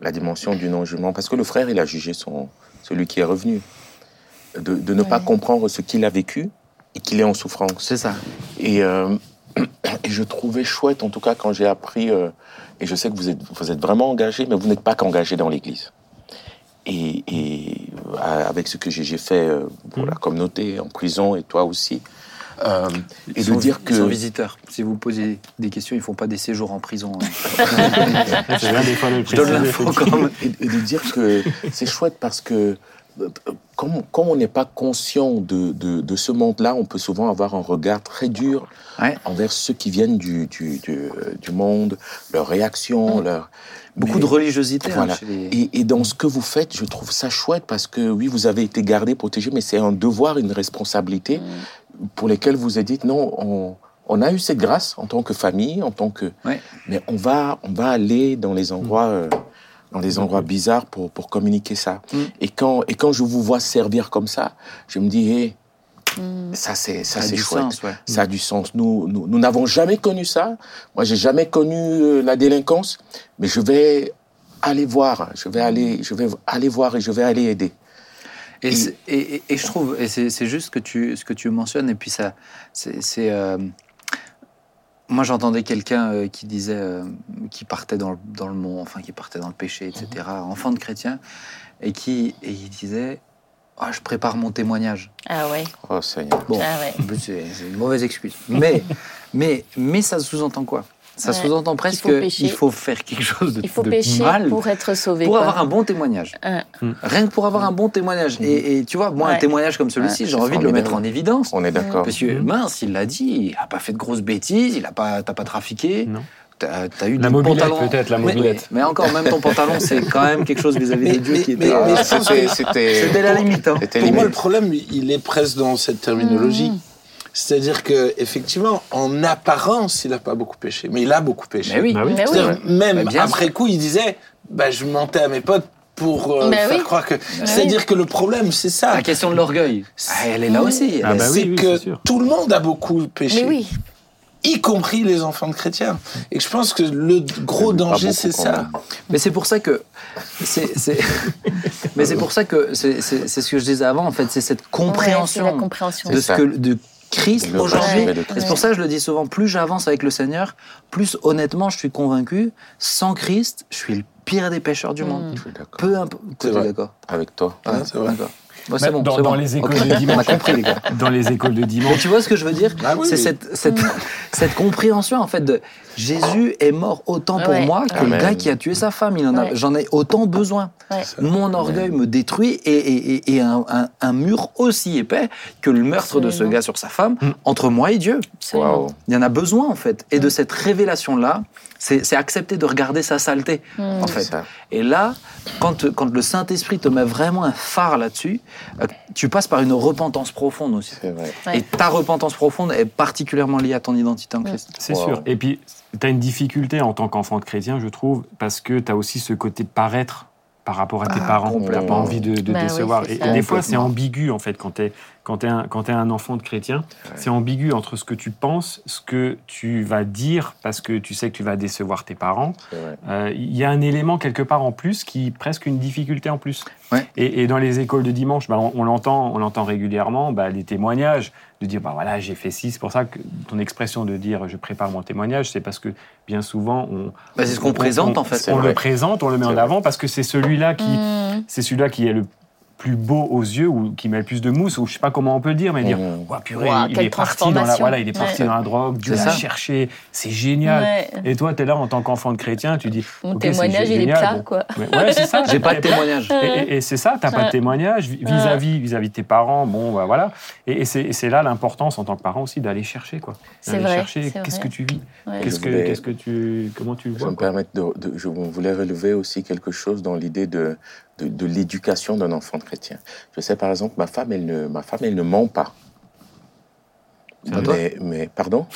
La dimension du non-jugement. Parce que le frère, il a jugé son, celui qui est revenu. De, de ne pas comprendre ce qu'il a vécu et qu'il est en souffrance. C'est ça. Et, euh, *clears throat* et je trouvais chouette, en tout cas, quand j'ai appris, euh, et je sais que vous êtes, vous êtes vraiment engagé, mais vous n'êtes pas qu'engagé dans l'Église. Et, et euh, avec ce que j'ai fait euh, pour la communauté, en prison, et toi aussi, euh, et Ils de sont- dire Ils sont que... visiteurs. Si vous posez des questions, ils font pas des séjours en prison. hein. *laughs* C'est bien des fois de le Je donne l'info quand même. et, et de dire que c'est chouette parce que comme, comme on n'est pas conscient de, de, de ce monde-là, on peut souvent avoir un regard très dur Ouais. envers ceux qui viennent du, du, du, du monde, leurs réactions, leurs... Beaucoup Mais- de religiosité. hein, Voilà. les- Et, et dans ce que vous faites, je trouve ça chouette parce que oui, vous avez été gardé, protégé, mais c'est un devoir, une responsabilité pour lesquels vous êtes dit non, on, on a eu cette grâce en tant que famille, en tant que, Ouais. mais on va, on va aller dans les endroits, euh, dans les endroits bizarres pour, pour communiquer ça. Mm. Et quand, et quand je vous vois servir comme ça, je me dis, hé, Mm. ça c'est, ça Ça a c'est du chouette. sens, ouais. Ça a du sens. Nous, nous, nous n'avons jamais connu ça. Moi, j'ai jamais connu euh, la délinquance, mais je vais aller voir. Je vais aller, je vais aller voir et je vais aller aider. Et, Et- je trouve, et c'est juste que tu, ce que tu mentionnes, et puis ça, c'est. Moi, j'entendais quelqu'un euh, qui disait, euh, qui partait dans le, dans le monde, enfin, qui partait dans le péché, etc., enfant de chrétien, et qui et il disait Ah, Je prépare mon témoignage. Ah ouais. Oh Seigneur. Bon, Ah ouais. en plus, c'est c'est une mauvaise excuse. Mais, mais, mais ça sous-entend quoi? Ça Ouais. sous-entend presque faut qu'il faut faire quelque chose de, Il faut de pécher mal pour être sauvé. pour quoi. avoir un bon témoignage. Un- Rien que pour avoir un bon témoignage. Et, et tu vois, moi, un témoignage comme celui-ci, Ouais, j'ai envie de le mettre en évidence. On est d'accord. Parce que, mince, il l'a dit, il n'a pas fait de grosses bêtises, il a pas, t'as pas trafiqué. Non. T'as as eu La mobilette, pantalon. peut-être, la Mais- mobilette. Mais, encore, même ton pantalon, c'est quand même quelque chose vis-à-vis de Dieu mais- qui était. Ah, c'était, que- c'était, C'était la limite. hein. c'était Pour moi, le problème, il est presque dans cette terminologie. Mmh. C'est-à-dire que effectivement, en apparence, il n'a pas beaucoup péché, mais il a beaucoup péché. Mais oui. Bah oui. Mais oui. Même bien après coup, il disait bah, Je mentais à mes potes pour euh, Mais faire oui. croire que. C'est-à-dire que le problème, c'est ça. La question de l'orgueil, ah, elle est là aussi. Ah bah c'est oui, oui, que tout le monde a beaucoup péché, Mais oui. y compris les enfants de chrétiens. Et je pense que le gros danger, c'est ça. Mais c'est pour ça que. c'est- *laughs* Mais c'est pour ça que. C'est c'est- c'est ce que je disais avant, en fait, c'est cette Ouais, c'est la compréhension compréhension. de C'est ce ça. que de Christ aujourd'hui. C'est pour ça que je le dis souvent, plus j'avance avec le Seigneur, plus honnêtement je suis convaincu, sans Christ, je suis le pire des pécheurs du monde. Je suis d'accord Peu importe. D'accord avec toi. Ouais, c'est vrai. Bah, c'est Bah, bon, dans- c'est dans bon. les écoles de On a dimanche. compris, les gars. *laughs* Dans les écoles de Mais dimanche. tu vois ce que je veux dire Ah oui, C'est oui. cette, cette, cette compréhension, en fait, de Jésus est mort autant pour Ouais. moi que le gars qui a tué sa femme. Ouais. J'en ai autant besoin. Ouais. Mon orgueil me détruit et, et, et- et un, un- un mur aussi épais que le meurtre de ce gars sur sa femme, Mm. entre moi et Dieu. Il y en a besoin, en fait. Et de cette révélation-là, c'est c'est accepter de regarder sa saleté, Mm. en fait. Et là, quand, quand le Saint-Esprit te met vraiment un phare là-dessus, euh, tu passes par une repentance profonde aussi. Vrai. Et ta repentance profonde est particulièrement liée à ton identité en Christ. C'est Wow. sûr. Et puis, tu as une difficulté en tant qu'enfant de chrétien, je trouve, parce que tu as aussi ce côté de paraître par rapport à tes Ah, parents. Tu n'as pas envie de, de Bah décevoir. et, et des fois, c'est ambigu, en fait, quand tu es, quand es un, enfant de chrétien. C'est ambigu entre ce que tu penses, ce que tu vas dire, parce que tu sais que tu vas décevoir tes parents. Euh, Il y a un élément quelque part en plus qui presque une difficulté en plus. Ouais. Et, et dans les écoles de dimanche, bah, on, on l'entend, on l'entend régulièrement, bah, les témoignages, de dire bah voilà j'ai fait ci. C'est pour ça que ton expression de dire je prépare mon témoignage, c'est parce que bien souvent on, Bah, c'est ce qu'on présente, en fait. on vrai. le présente, on le met en vrai. avant parce que c'est celui-là qui, Mm. c'est celui-là qui est le plus beau aux yeux ou qui met le plus de mousse ou je sais pas comment on peut le dire, mais dire. Ouah, purée, il est parti dans la voilà, il est parti Ouais. dans la drogue, Dieu l'a cherché, c'est génial. Ouais. Et toi, tu es là en tant qu'enfant de chrétien, tu dis Mon témoignage, il est plat, bon. quoi. Mais ouais, c'est ça. *laughs* J'ai pas de témoignage. et, et- et c'est ça, t'as pas de témoignage vis- vis-à-vis vis-à-vis de tes parents. Bon, bah, voilà. Et, et c'est là l'importance en tant que parent aussi d'aller chercher quoi. C'est D'aller vrai, chercher qu'est-ce que tu vis, Ouais. qu'est-ce Je que qu'est-ce que tu comment tu le Je vois. vais me permettre de- je voulais relever aussi quelque chose dans l'idée de, de, de l'éducation d'un enfant chrétien. Je sais par exemple, ma femme, elle ne, ma femme, elle ne ment pas. Toi Mais, mais pardon?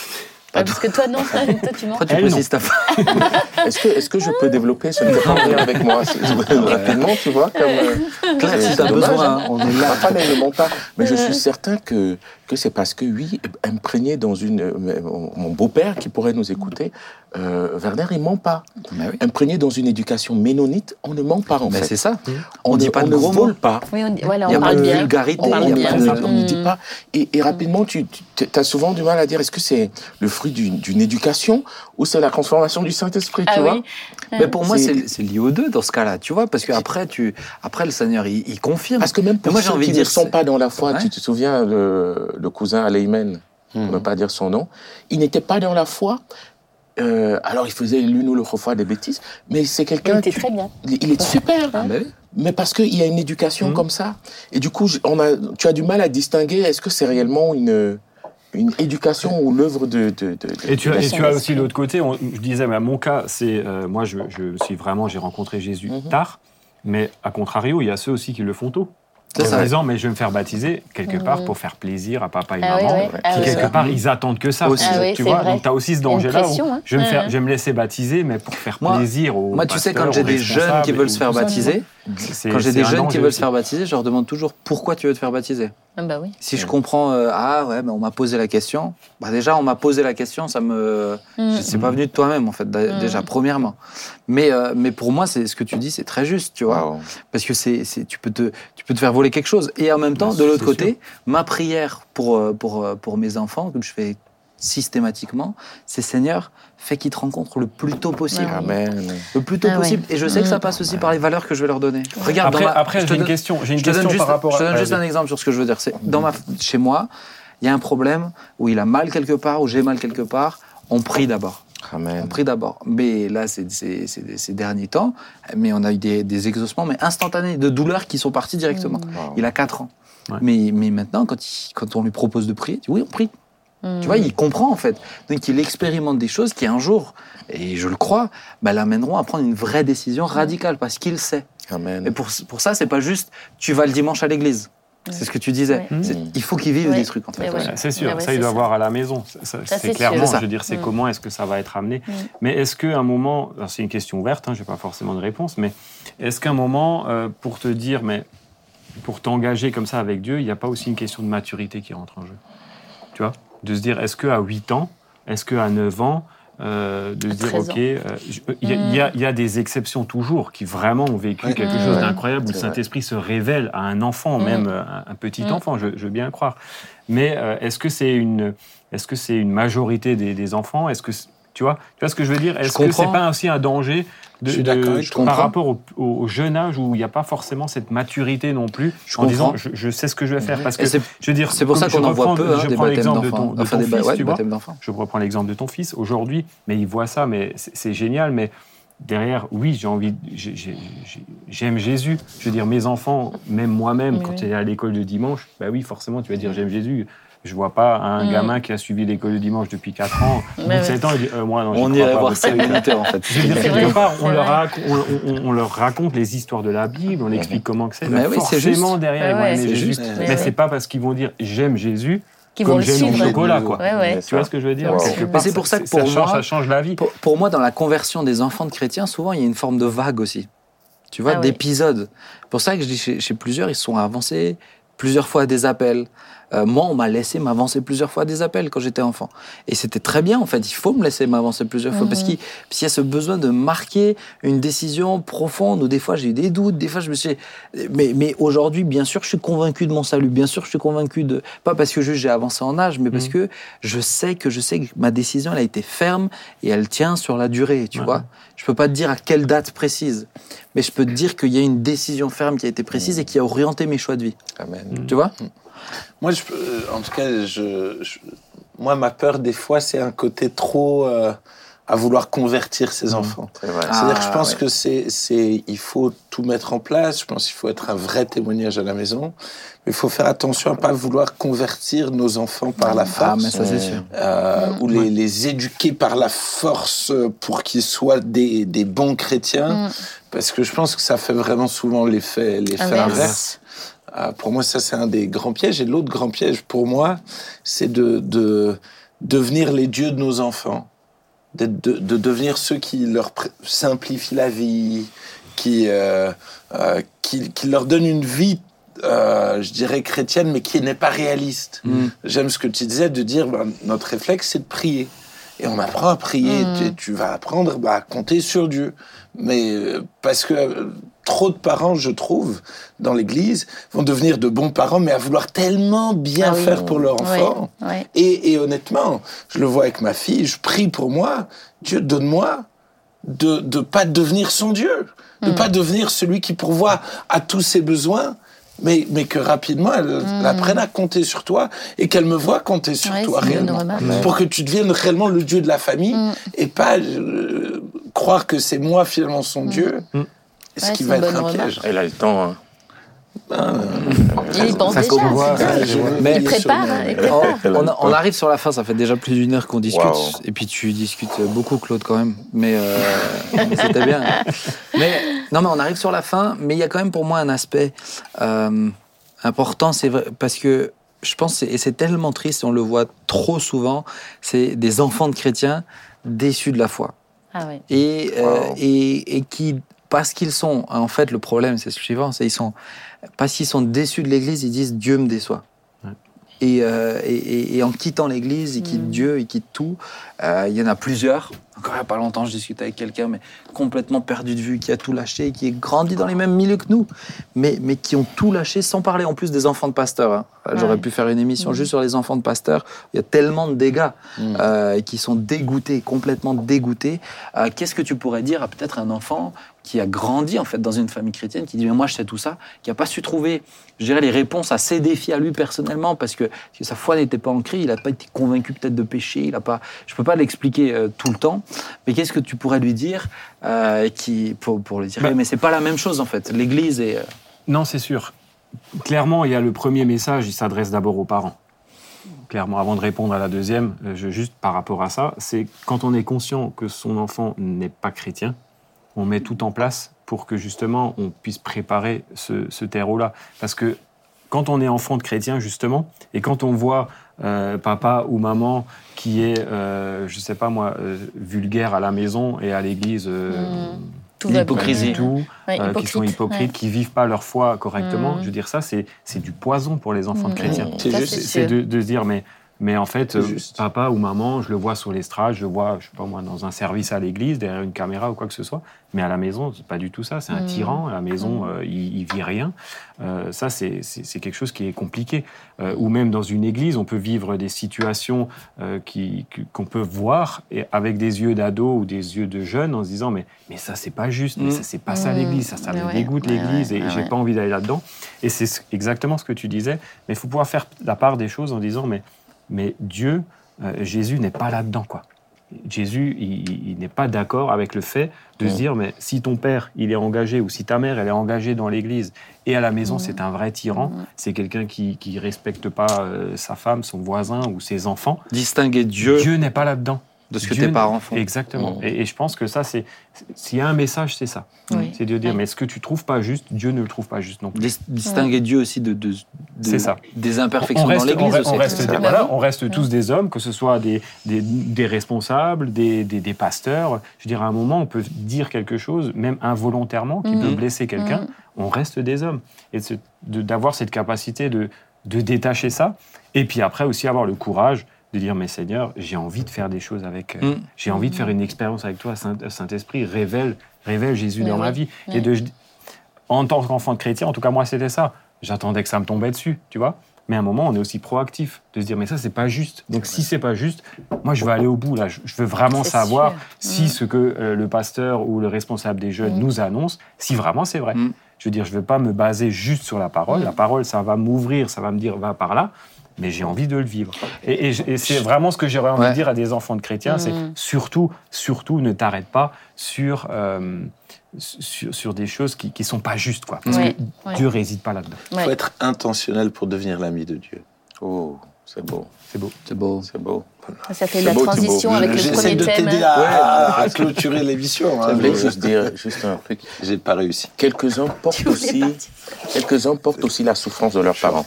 Ouais, parce que toi, non, toi, tu mens. Pourquoi tu *laughs* Est-ce que, est-ce que je peux développer Ce ne fait pas rien avec moi. Rapidement, tu vois, comme. euh, Claire, si c'est t'as dommage, besoin, hein. on est Ma là. femme, elle ne ment pas. Mais je suis certain que, que c'est parce que, oui, imprégné dans une. euh, Mon beau-père qui pourrait nous écouter, euh, Werner, il ment pas. Bah oui. Imprégné dans une éducation ménonite, on ne ment pas, en Mais fait. c'est ça. On, on dit ne- pas on de ne gros vole pas. Oui, on dit, voilà, Il n'y a pas de vulgarité. On ne dit Mm. pas. Et, et rapidement, tu, as souvent du mal à dire est-ce que c'est le fruit d'une éducation ou c'est la transformation du Saint-Esprit, Ah tu vois oui. Mais pour moi, C'est- lié aux deux dans ce cas-là, tu vois, parce qu'après, tu, après, le Seigneur, il, il confirme. Parce que même pour moi, j'ai ceux envie qui de ne dire, sont pas dans la foi, Ouais. tu te souviens, le, le cousin Aleimen, pour ne pas dire son nom, il n'était pas dans la foi. euh, alors, il faisait l'une ou l'autre fois des bêtises, mais c'est Il quelqu'un. était tu- très bien. Il il est super, Ah, oui. mais parce qu'il y a une éducation Mhm. comme ça. Et du coup, on a, tu as du mal à distinguer est-ce que c'est réellement une, une éducation ou l'œuvre de, de, Et tu, as, et tu as aussi l'autre côté. on- je disais, mais mon cas, c'est euh, moi, je, je suis vraiment, j'ai rencontré Jésus Mhm. tard, mais à contrario, il y a ceux aussi qui le font tôt. C'est En ça. disant, mais je vais me faire baptiser quelque part pour faire plaisir à papa et Ah maman. oui. Ah oui, quelque oui. part, ils attendent que ça. Aussi. Ah oui, tu vois, vrai. donc tu as aussi ce danger-là où hein. je vais, me faire, Ouais. je vais me laisser baptiser, mais pour faire Moi- plaisir aux Moi, tu sais, quand j'ai des jeunes qui veulent se faire baptiser, quand j'ai des un jeunes qui veulent aussi. se faire baptiser, je leur demande toujours pourquoi tu veux te faire baptiser. Ah bah oui. Si je comprends, euh, ah ouais, mais on m'a posé la question. Bah déjà, on m'a posé la question, ça me, Mm. c'est pas venu de toi-même en fait. Mm. Déjà, premièrement. Mais euh, mais pour moi, c'est ce que tu dis, c'est très juste, tu vois, Wow. parce que c'est, c'est, tu peux te, tu peux te faire voler quelque chose. Et en même temps, Bah, de l'autre côté, ma prière pour euh, pour pour mes enfants, comme je fais systématiquement, c'est Seigneur, fais qu'ils te rencontrent le plus tôt possible. Amen. Le plus tôt Ah ouais. possible. Et je sais que ça passe aussi par les valeurs que je vais leur donner. Regarde, Après, ma- après je te j'ai une donne- question, j'ai une je te donne question juste, par rapport je te à. donne juste un exemple sur ce que je veux dire. C'est dans ma, chez moi, il y a un problème où il a mal quelque part, où j'ai mal quelque part. On prie d'abord. On Amen. prie d'abord. Mais là, c'est ces derniers temps, mais on a eu des, des exaucements, mais instantanés, de douleurs qui sont parties directement. Wow. Il a 4 ans. Ouais. Mais, mais maintenant, quand, il- quand on lui propose de prier, il dit oui, on prie. Mm. Tu vois, il comprend en fait. Donc il expérimente des choses qui un jour, et je le crois, bah, l'amèneront à prendre une vraie décision radicale parce qu'il sait. Amen. Et pour, pour ça, c'est pas juste tu vas le dimanche à l'église. C'est ce que tu disais. C'est- Il faut qu'il vive Ouais. des trucs en fait. Ouais. C'est sûr, ça il doit ça. voir à la maison. C'est clairement, sûr. je veux dire, c'est Mm. comment est-ce que ça va être amené. Mm. Mais est-ce qu'à un moment, c'est une question ouverte, hein, je n'ai pas forcément de réponse, mais est-ce qu'à un moment, euh, pour te dire, mais pour t'engager comme ça avec Dieu, il n'y a pas aussi une question de maturité qui rentre en jeu? Tu vois? De se dire, est-ce qu'à 8 ans, est-ce qu'à 9 ans, euh, de se À dire, 13 OK, euh, je- il y, a- il y a- il y a des exceptions toujours qui vraiment ont vécu Ouais. quelque chose d'incroyable où le. Saint-Esprit se révèle à un enfant, Mm. même euh, un, un petit Mm. enfant, je, je veux bien le croire. Mais euh, est-ce que c'est une, est-ce que c'est une majorité des, des enfants? Est-ce que Tu vois, tu vois ce que je veux dire? Est-ce que c'est pas aussi un danger de, Je suis de- d'accord avec toi. Je par rapport au, jeune âge où il n'y a pas forcément cette maturité non plus Je en disant je, je sais ce que je vais faire parce que c'est- je veux dire C'est pour ça qu'on en voit peu, hein, je des prends l'exemple de ton, de Enfin, ton des ba- fils, ouais, tu vois je reprends l'exemple de ton fils aujourd'hui, mais il voit ça, mais c'est c'est génial. Mais derrière, oui, j'ai envie, j'ai- j'ai- j'ai- j'aime Jésus. Je veux dire, mes enfants, même moi-même, quand oui. tu es à l'école de dimanche, bah oui, forcément, tu vas dire j'aime Jésus. Je vois pas un Mm. gamin qui a suivi l'école de dimanche depuis 4 ans, *laughs* au bout Ouais, de ouais. 7 ans, il dit euh, moi non, On irait voir ça avec en fait. Je veux dire, C'est quelque part, on leur, raconte, on, on- on leur raconte les histoires de la Bible, on explique comment que c'est. Mais oui, c'est forcément, juste. derrière, Ouais, ils vont aimer Jésus. juste. Mais c'est pas parce qu'ils vont dire j'aime Jésus Qui vont comme le j'aime mon suivre. chocolat, quoi. Ouais, ouais. Tu vois ce que je veux dire? C'est pour ça que ça pour change, moi- ça change la vie. Pour, pour moi, dans la conversion des enfants de chrétiens, souvent, il y a une forme de vague aussi. Tu vois, Ah oui. d'épisodes. pour ça que je dis chez, chez plusieurs, ils se sont avancés plusieurs fois à des appels. Euh, moi, on m'a laissé m'avancer plusieurs fois à des appels quand j'étais enfant. Et c'était très bien, en fait. Il faut me laisser m'avancer plusieurs fois. Parce qu'il y a ce besoin de marquer une décision profonde où des fois j'ai eu des doutes, des fois je me suis. Mais, mais aujourd'hui, bien sûr, je suis convaincu de mon salut. Bien sûr, je suis convaincu de. Pas parce que juste j'ai avancé en âge, mais parce Mhm. que je sais que je sais que ma décision, elle a été ferme et elle tient sur la durée, tu vois. Je peux pas te dire à quelle date précise, mais je peux te dire qu'il y a une décision ferme qui a été précise et qui a orienté mes choix de vie. Amen. Tu vois? Moi, je, peux- euh, en tout cas, je, je- moi, ma peur, des fois, c'est un côté trop euh, à vouloir convertir ses enfants. Vrai. Ah, C'est-à-dire que je pense ouais. que c'est, c'est, il faut tout mettre en place. Je pense qu'il faut être un vrai témoignage à la maison. Mais il faut faire attention à pas vouloir convertir nos enfants par la Ah, force. mais ça c'est sûr. euh, Mm. ou les, les éduquer par la force euh, pour qu'ils soient des, des bons chrétiens. Mm. Parce que je pense que ça fait vraiment souvent l'effet, l'effet Inverse. inverse. Euh, pour moi, ça, c'est un des grands pièges. Et l'autre grand piège, pour moi, c'est de, de devenir les dieux de nos enfants. D'être- De, de devenir ceux qui leur simplifient la vie, qui, euh, euh, qui, qui leur donnent une vie, euh, je dirais, chrétienne, mais qui n'est pas réaliste. Mm. J'aime ce que tu disais, de dire, ben, notre réflexe, c'est de prier. Et on apprend à prier. Mm. Tu, tu vas apprendre bah, à compter sur Dieu. Mais euh, parce que euh, trop de parents, je trouve, dans l'Église, vont devenir de bons parents, mais à vouloir tellement bien Ah oui. faire pour leur enfant. Et, et honnêtement, je le vois avec ma fille, je prie pour moi. Dieu, donne-moi de ne pas devenir son Dieu, de ne Mm. pas devenir celui qui pourvoit à tous ses besoins, mais, mais que rapidement, elle, elle apprenne à compter sur toi et qu'elle me voit compter sur Mm. Ouais, toi réellement. Pour que tu deviennes réellement le Dieu de la famille Mm. et pas euh, croire que c'est moi finalement son Dieu, Mm. Ce Ouais, qui va être un remarque. piège. Elle a le temps. hein. Il y pense déjà. Ah, Mais- Il prépare, hein, il Oh, prépare. On, a- arrive sur la fin, ça fait déjà plus d'une heure qu'on discute. Wow. Et puis tu discutes beaucoup, Claude, quand même. Mais, euh, *laughs* c'était bien. Mais, non, mais on arrive sur la fin, mais il y a quand même pour moi un aspect euh, important, c'est parce que je pense, et c'est tellement triste, on le voit trop souvent, c'est des enfants de chrétiens déçus de la foi. Ah ouais. et, euh, et, et qui, parce qu'ils sont, en fait, le problème, c'est ce suivant, c'est ils sont, parce qu'ils sont déçus de l'Église, ils disent Dieu me déçoit. Ouais. Et, euh, et, et- et en quittant l'Église, ils quittent Mm. Dieu, ils quittent tout. Euh, Il y en a plusieurs. Encore il n'y a pas longtemps, je discutais avec quelqu'un, mais complètement perdu de vue, qui a tout lâché, qui est grandi dans les mêmes milieux que nous, mais, mais qui ont tout lâché, sans parler en plus des enfants de pasteurs. hein. J'aurais Ouais. pu faire une émission Mm. juste sur les enfants de pasteurs. Il y a tellement de dégâts Mm. euh, qui sont dégoûtés, complètement dégoûtés. Euh, Qu'est-ce que tu pourrais dire à peut-être un enfant qui a grandi en fait dans une famille chrétienne, qui dit mais moi je sais tout ça, qui n'a pas su trouver, je dirais, les réponses à ses défis à lui personnellement parce que, parce que sa foi n'était pas ancrée, il n'a pas été convaincu peut-être de péché, il a pas, je peux pas l'expliquer euh, tout le temps, mais qu'est-ce que tu pourrais lui dire euh, qui pour, pour lui dire Bah- mais c'est pas la même chose en fait, l'Église est euh, Non, c'est sûr. Clairement, il y a le premier message, il s'adresse d'abord aux parents. Clairement, avant de répondre à la deuxième, euh, je, juste par rapport à ça, c'est quand on est conscient que son enfant n'est pas chrétien, on met tout en place pour que justement on puisse préparer ce, ce terreau-là. Parce que quand on est enfant de chrétien, justement, et quand on voit euh, papa ou maman qui est, euh, je sais pas moi, euh, vulgaire à la maison et à l'église, euh, Mm. Bien. L'hypocrisie. tout, Ouais, euh, qui sont hypocrites, ouais. qui vivent pas leur foi correctement. Mm. Je veux dire, ça, c'est c'est du poison pour les enfants de Mm. chrétiens. C'est de, de se dire, mais, Mais en fait, euh, juste. papa ou maman, je le vois sur l'estrade, je le vois, je sais pas moi, dans un service à l'église, derrière une caméra ou quoi que ce soit. Mais à la maison, c'est pas du tout ça. C'est un Mm. tyran. À la maison, euh, il, il vit rien. Euh, ça, c'est quelque chose qui est compliqué. Euh, ou même dans une église, on peut vivre des situations euh, qui- qu'on peut voir et avec des yeux d'ado ou des yeux de jeune en se disant mais, mais ça, c'est pas juste. Mais Mm. ça, c'est pas ça l'église. Ça, ça me Ouais, dégoûte ouais, l'église ouais, et ouais, j'ai ouais. pas envie d'aller là-dedans. Et c'est ce- exactement ce que tu disais. Mais il faut pouvoir faire la part des choses en disant mais, mais Dieu, euh, Jésus n'est pas là-dedans, quoi. Jésus, il, n'est pas d'accord avec le fait de se Mm. dire, mais si ton père, il est engagé, ou si ta mère, elle est engagée dans l'église, et à la maison, Mm. c'est un vrai tyran, Mm. c'est quelqu'un qui ne respecte pas euh, sa femme, son voisin ou ses enfants, Distinguer Dieu, Dieu n'est pas là-dedans. De ce que tes parents font. Exactement. Mm. Et, et je pense que ça, c'est s'il y a un message, c'est ça. Oui. C'est de dire, Oui. mais ce que tu trouves pas juste, Dieu ne le trouve pas juste non plus. Dis- distinguer Dieu aussi de, de- de- C'est ça. des imperfections on reste, dans l'Église on, reste, des, voilà, on reste tous des hommes, que ce soit des, des, des responsables, des, des, des pasteurs. Je veux dire, à un moment, on peut dire quelque chose, même involontairement, qui peut blesser quelqu'un. On reste des hommes. Et d'avoir cette capacité de, de détacher ça. Et puis après aussi avoir le courage de dire, mais Seigneur, j'ai envie de faire des choses avec... euh, Mm. J'ai envie de faire une expérience avec toi, Saint- Saint-Esprit, révèle, révèle Jésus Mais dans oui. ma vie. Et de, en tant qu'enfant de chrétien, en tout cas moi c'était ça. J'attendais que ça me tombait dessus, tu vois. Mais à un moment, on est aussi proactif de se dire, mais ça, c'est pas juste. Donc, si c'est pas juste, moi, je veux aller au bout. Là, je veux vraiment savoir sûr. si Mm. ce que euh, le pasteur ou le responsable des jeunes Mm. nous annonce, si vraiment c'est vrai. Mm. Je veux dire, je veux pas me baser juste sur la parole. La parole, ça va m'ouvrir, ça va me dire, va par là. Mais j'ai envie de le vivre. Et, et je- et c'est vraiment ce que j'aurais envie Ouais. de dire à des enfants de chrétiens, c'est Mm. surtout, surtout, ne t'arrête pas sur, euh, sur, sur des choses qui ne sont pas justes, quoi. Parce Ouais, que ouais. Dieu réside pas là-dedans. Il Ouais. faut être intentionnel pour devenir l'ami de Dieu. Oh, c'est beau, C'est beau. C'est beau. c'est beau. Ça fait C'est la beau, transition avec le J'essaie premier de thème. t'aider à, à- à clôturer l'émission. hein. Je voulais juste dire juste un truc. J'ai pas réussi. Quelques-uns portent aussi, partir. quelques-uns portent aussi la souffrance de leurs parents.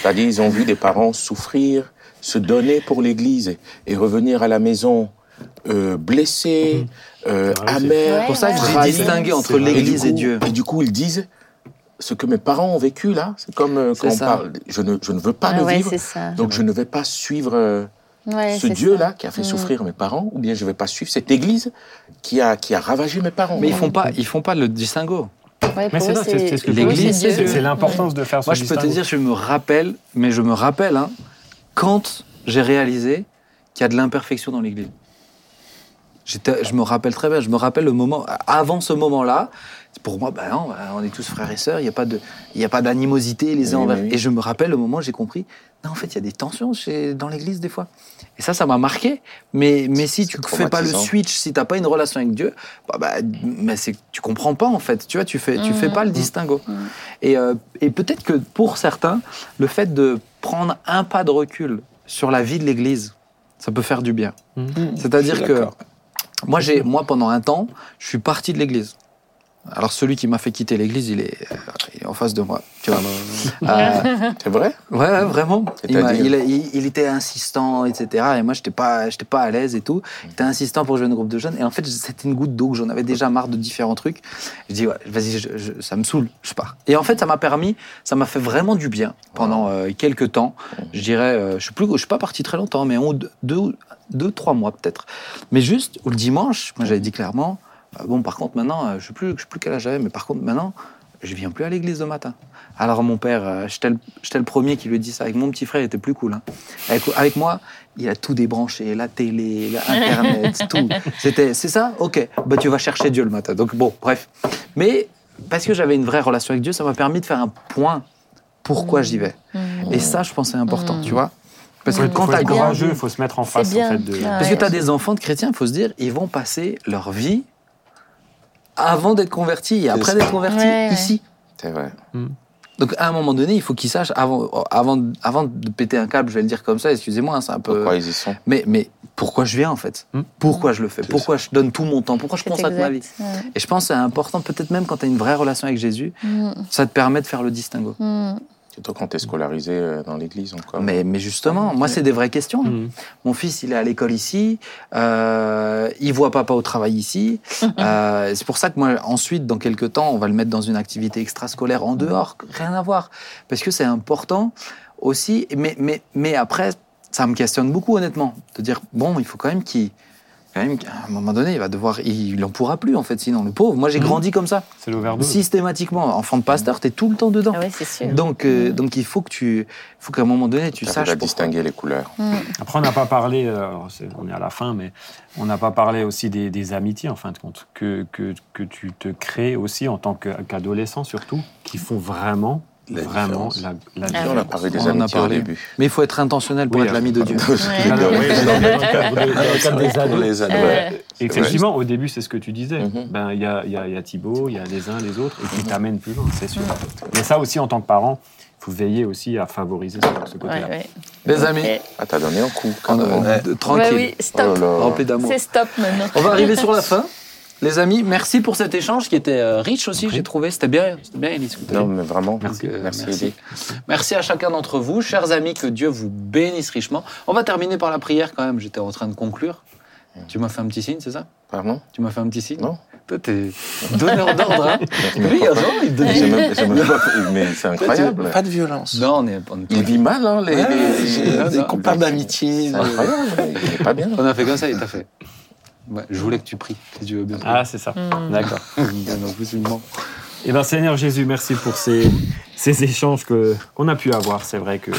C'est-à-dire, ils ont vu des parents souffrir, se donner pour l'Église et, revenir à la maison euh, blessés, euh, C'est vrai, c'est- amers. C'est pour ça que j'ai distingué entre l'Église et Dieu. Et du coup, ils disent ce que mes parents ont vécu là, c'est comme euh, quand on parle. Je ne, je ne veux pas Ah le ouais, vivre, c'est ça. donc je ne vais pas suivre euh, Ouais, ce Dieu-là qui a fait Mm. souffrir mes parents, ou bien je ne vais pas suivre cette Église qui a, qui a ravagé mes parents. Mais ils font pas, ils font pas le distinguo. Ouais, Mais c'est ce que L'Église, c'est l'importance de faire ce Moi, je peux te dire, je me rappelle, mais je me rappelle, hein, quand j'ai réalisé qu'il y a de l'imperfection dans l'Église. Je me rappelle très bien, je me rappelle le moment, avant ce moment-là, pour moi, ben non, ben, on est tous frères et sœurs, il n'y a pas de- il y a pas d'animosité les uns Oui, envers. oui. Et je me rappelle le moment où j'ai compris, non, en fait, il y a des tensions chez, dans l'Église des fois. Et ça, ça m'a marqué. Mais, mais si tu C'est fais pas le switch, si tu n'as pas une relation avec Dieu, bah, bah, mais tu comprends pas en fait. Tu vois, tu fais, tu fais pas le distinguo. Mhm. Et, euh, et peut-être que pour certains, le fait de prendre un pas de recul sur la vie de l'Église, ça peut faire du bien. C'est-à-dire que moi, j'ai, moi, pendant un temps, je suis parti de l'Église. Alors celui qui m'a fait quitter l'Église, il est, euh, il est en face de moi. Tu vois. Euh, C'est vrai? Ouais, ouais, vraiment. Il, était insistant, etc. Et moi, j'étais pas, j'étais pas à l'aise et tout. Il était insistant pour jouer un groupe de jeunes. Et en fait, c'était une goutte d'eau que j'en avais déjà marre de différents trucs. Je dis, ouais, vas-y, je- je- ça me saoule, je pars. Et en fait, ça m'a permis, ça m'a fait vraiment du bien pendant euh, quelques temps. Je dirais, euh, je suis plus, je suis pas parti très longtemps, mais on, deux, deux, trois mois peut-être. Mais juste, le dimanche, moi, j'avais dit clairement, bon, par contre, maintenant, euh, je sais plus, je sais plus quel âge j'avais, mais par contre, maintenant, je viens plus à l'église le matin. Alors mon père, euh, j'étais le, le premier qui lui dit ça. Avec mon petit frère, il était plus cool. hein. Avec, avec moi, il a tout débranché, la télé, la *laughs* Internet, tout. C'était, c'est ça? Ok, bah tu vas chercher Dieu le matin. Donc bon, bref. Mais parce que j'avais une vraie relation avec Dieu, ça m'a permis de faire un point pourquoi j'y vais. Mhm. Et ça, je pense, c'est important, Mm. tu vois. Parce que Il quand faut t'as courageux, il faut se mettre en face en bien. fait de. Parce que tu as des enfants de chrétiens, il faut se dire, ils vont passer leur vie avant d'être convertis et après ça. d'être Ouais, ouais. ici. C'est vrai. Donc à un moment donné, il faut qu'ils sachent, avant, avant, avant de péter un câble, je vais le dire comme ça, excusez-moi, hein, c'est un peu... Pourquoi ils y sont? Mais, mais pourquoi je viens en fait? Hmm. Pourquoi je le fais? Pourquoi je donne tout mon temps? Pourquoi je consacre ma vie? Ouais. Et je pense que c'est important, peut-être même quand tu as une vraie relation avec Jésus, Mhm. ça te permet de faire le distinguo. Surtout quand tu es scolarisé euh, dans l'église encore. Mais, mais justement, moi, c'est des vraies questions. Mhm. Mon fils, il est à l'école ici, euh, il voit papa au travail ici. Euh, c'est pour ça que moi, ensuite, dans quelques temps, on va le mettre dans une activité extrascolaire en dehors, rien à voir. Parce que c'est important aussi. Mais, mais, mais après, ça me questionne beaucoup, honnêtement. De dire, bon, il faut quand même qu'il. Quand même, qu'à un moment donné, il va devoir. Il n'en pourra plus, en fait, sinon, le pauvre. Moi, j'ai Mhm. grandi comme ça. C'est l'overdose. Systématiquement. Enfant de pasteur, t'es tout le temps dedans. Ah oui, c'est sûr. Donc, euh, donc, il faut que tu. faut qu'à un moment donné, tu Tu saches. à distinguer les couleurs. Mm. Après, on n'a pas parlé, euh, on est à la fin, mais on n'a pas parlé aussi des, des amitiés, en fin de compte, que, que, que tu te crées aussi en tant qu'adolescent, surtout, qui font vraiment, La vraiment la, la Ah on a parlé des On en a amitiés au début. Mais il faut être intentionnel pour Oui, être l'ami de Dieu. Effectivement, au début, c'est ce que tu disais. Mhm. Ben, il y a, il y, a, il y a Thibaut, il y a les uns, les autres, et qui t'amènent plus loin, c'est sûr. Mais ça aussi, en tant que parent, il faut veiller aussi à favoriser ce, ce côté-là. ouais, ouais. Les amis, Et- Ah, t'as donné un coup. quand même. on- Ouais. tranquille, oui, stop. Oh là là. rempli d'amour. C'est stop maintenant. On va arriver sur la fin. *laughs* Les amis, merci pour cet échange qui était euh, riche aussi, j'ai trouvé. C'était bien, c'était bien discuté. Non, mais vraiment. Merci. Donc, euh, Merci, merci. Eddie. Merci à chacun d'entre vous, chers amis, que Dieu vous bénisse richement. On va terminer par la prière quand même. J'étais en train de conclure. Tu m'as fait un petit signe, c'est ça? Pardon? Tu m'as fait un petit signe? Non. Toi, t'es donneur d'ordre, hein Lui, attends, il donne- j'ai même pas- Mais c'est incroyable. Pas de violence. Non, on est, on est- Il vit mal, hein, les. Ouais, les- d'amitié. C'est incroyable. Il est pas bien. on a fait comme ça et t'as fait. Ouais, je voulais que tu pries, si tu veux bien. Ah, c'est ça. Mm. D'accord. *laughs* Eh bien, Seigneur Jésus, merci pour ces, ces échanges que- qu'on a pu avoir. C'est vrai que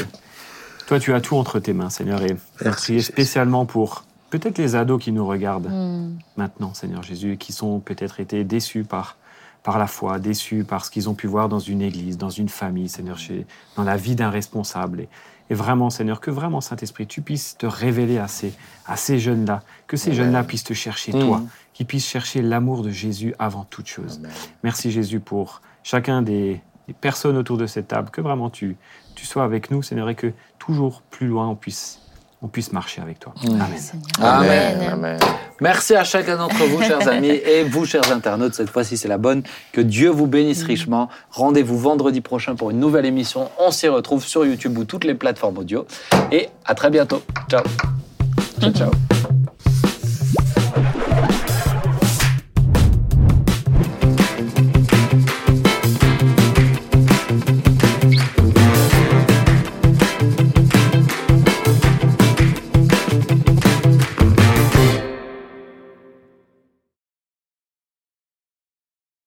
toi, tu as tout entre tes mains, Seigneur. Et Merci, spécialement pour peut-être les ados qui nous regardent Mm. maintenant, Seigneur Jésus, et qui sont peut-être été déçus par, par la foi, déçus par ce qu'ils ont pu voir dans une église, dans une famille, Seigneur, chez, dans la vie d'un responsable. Et, et vraiment, Seigneur, que vraiment, Saint-Esprit, tu puisses te révéler à ces, à ces jeunes-là, que ces jeunes-là puissent te chercher, toi, qu'ils puissent chercher l'amour de Jésus avant toute chose. Amen. Merci Jésus pour chacun des, des personnes autour de cette table, que vraiment tu, tu sois avec nous, Seigneur, et que toujours plus loin on puisse, on puisse marcher avec toi. Amen. Seigneur. Amen. Amen. Amen. Merci à chacun d'entre vous, chers amis, et vous, chers internautes. Cette fois-ci, c'est la bonne. Que Dieu vous bénisse richement. Rendez-vous vendredi prochain pour une nouvelle émission. On s'y retrouve sur YouTube ou toutes les plateformes audio. Et à très bientôt. Ciao. Ciao, ciao.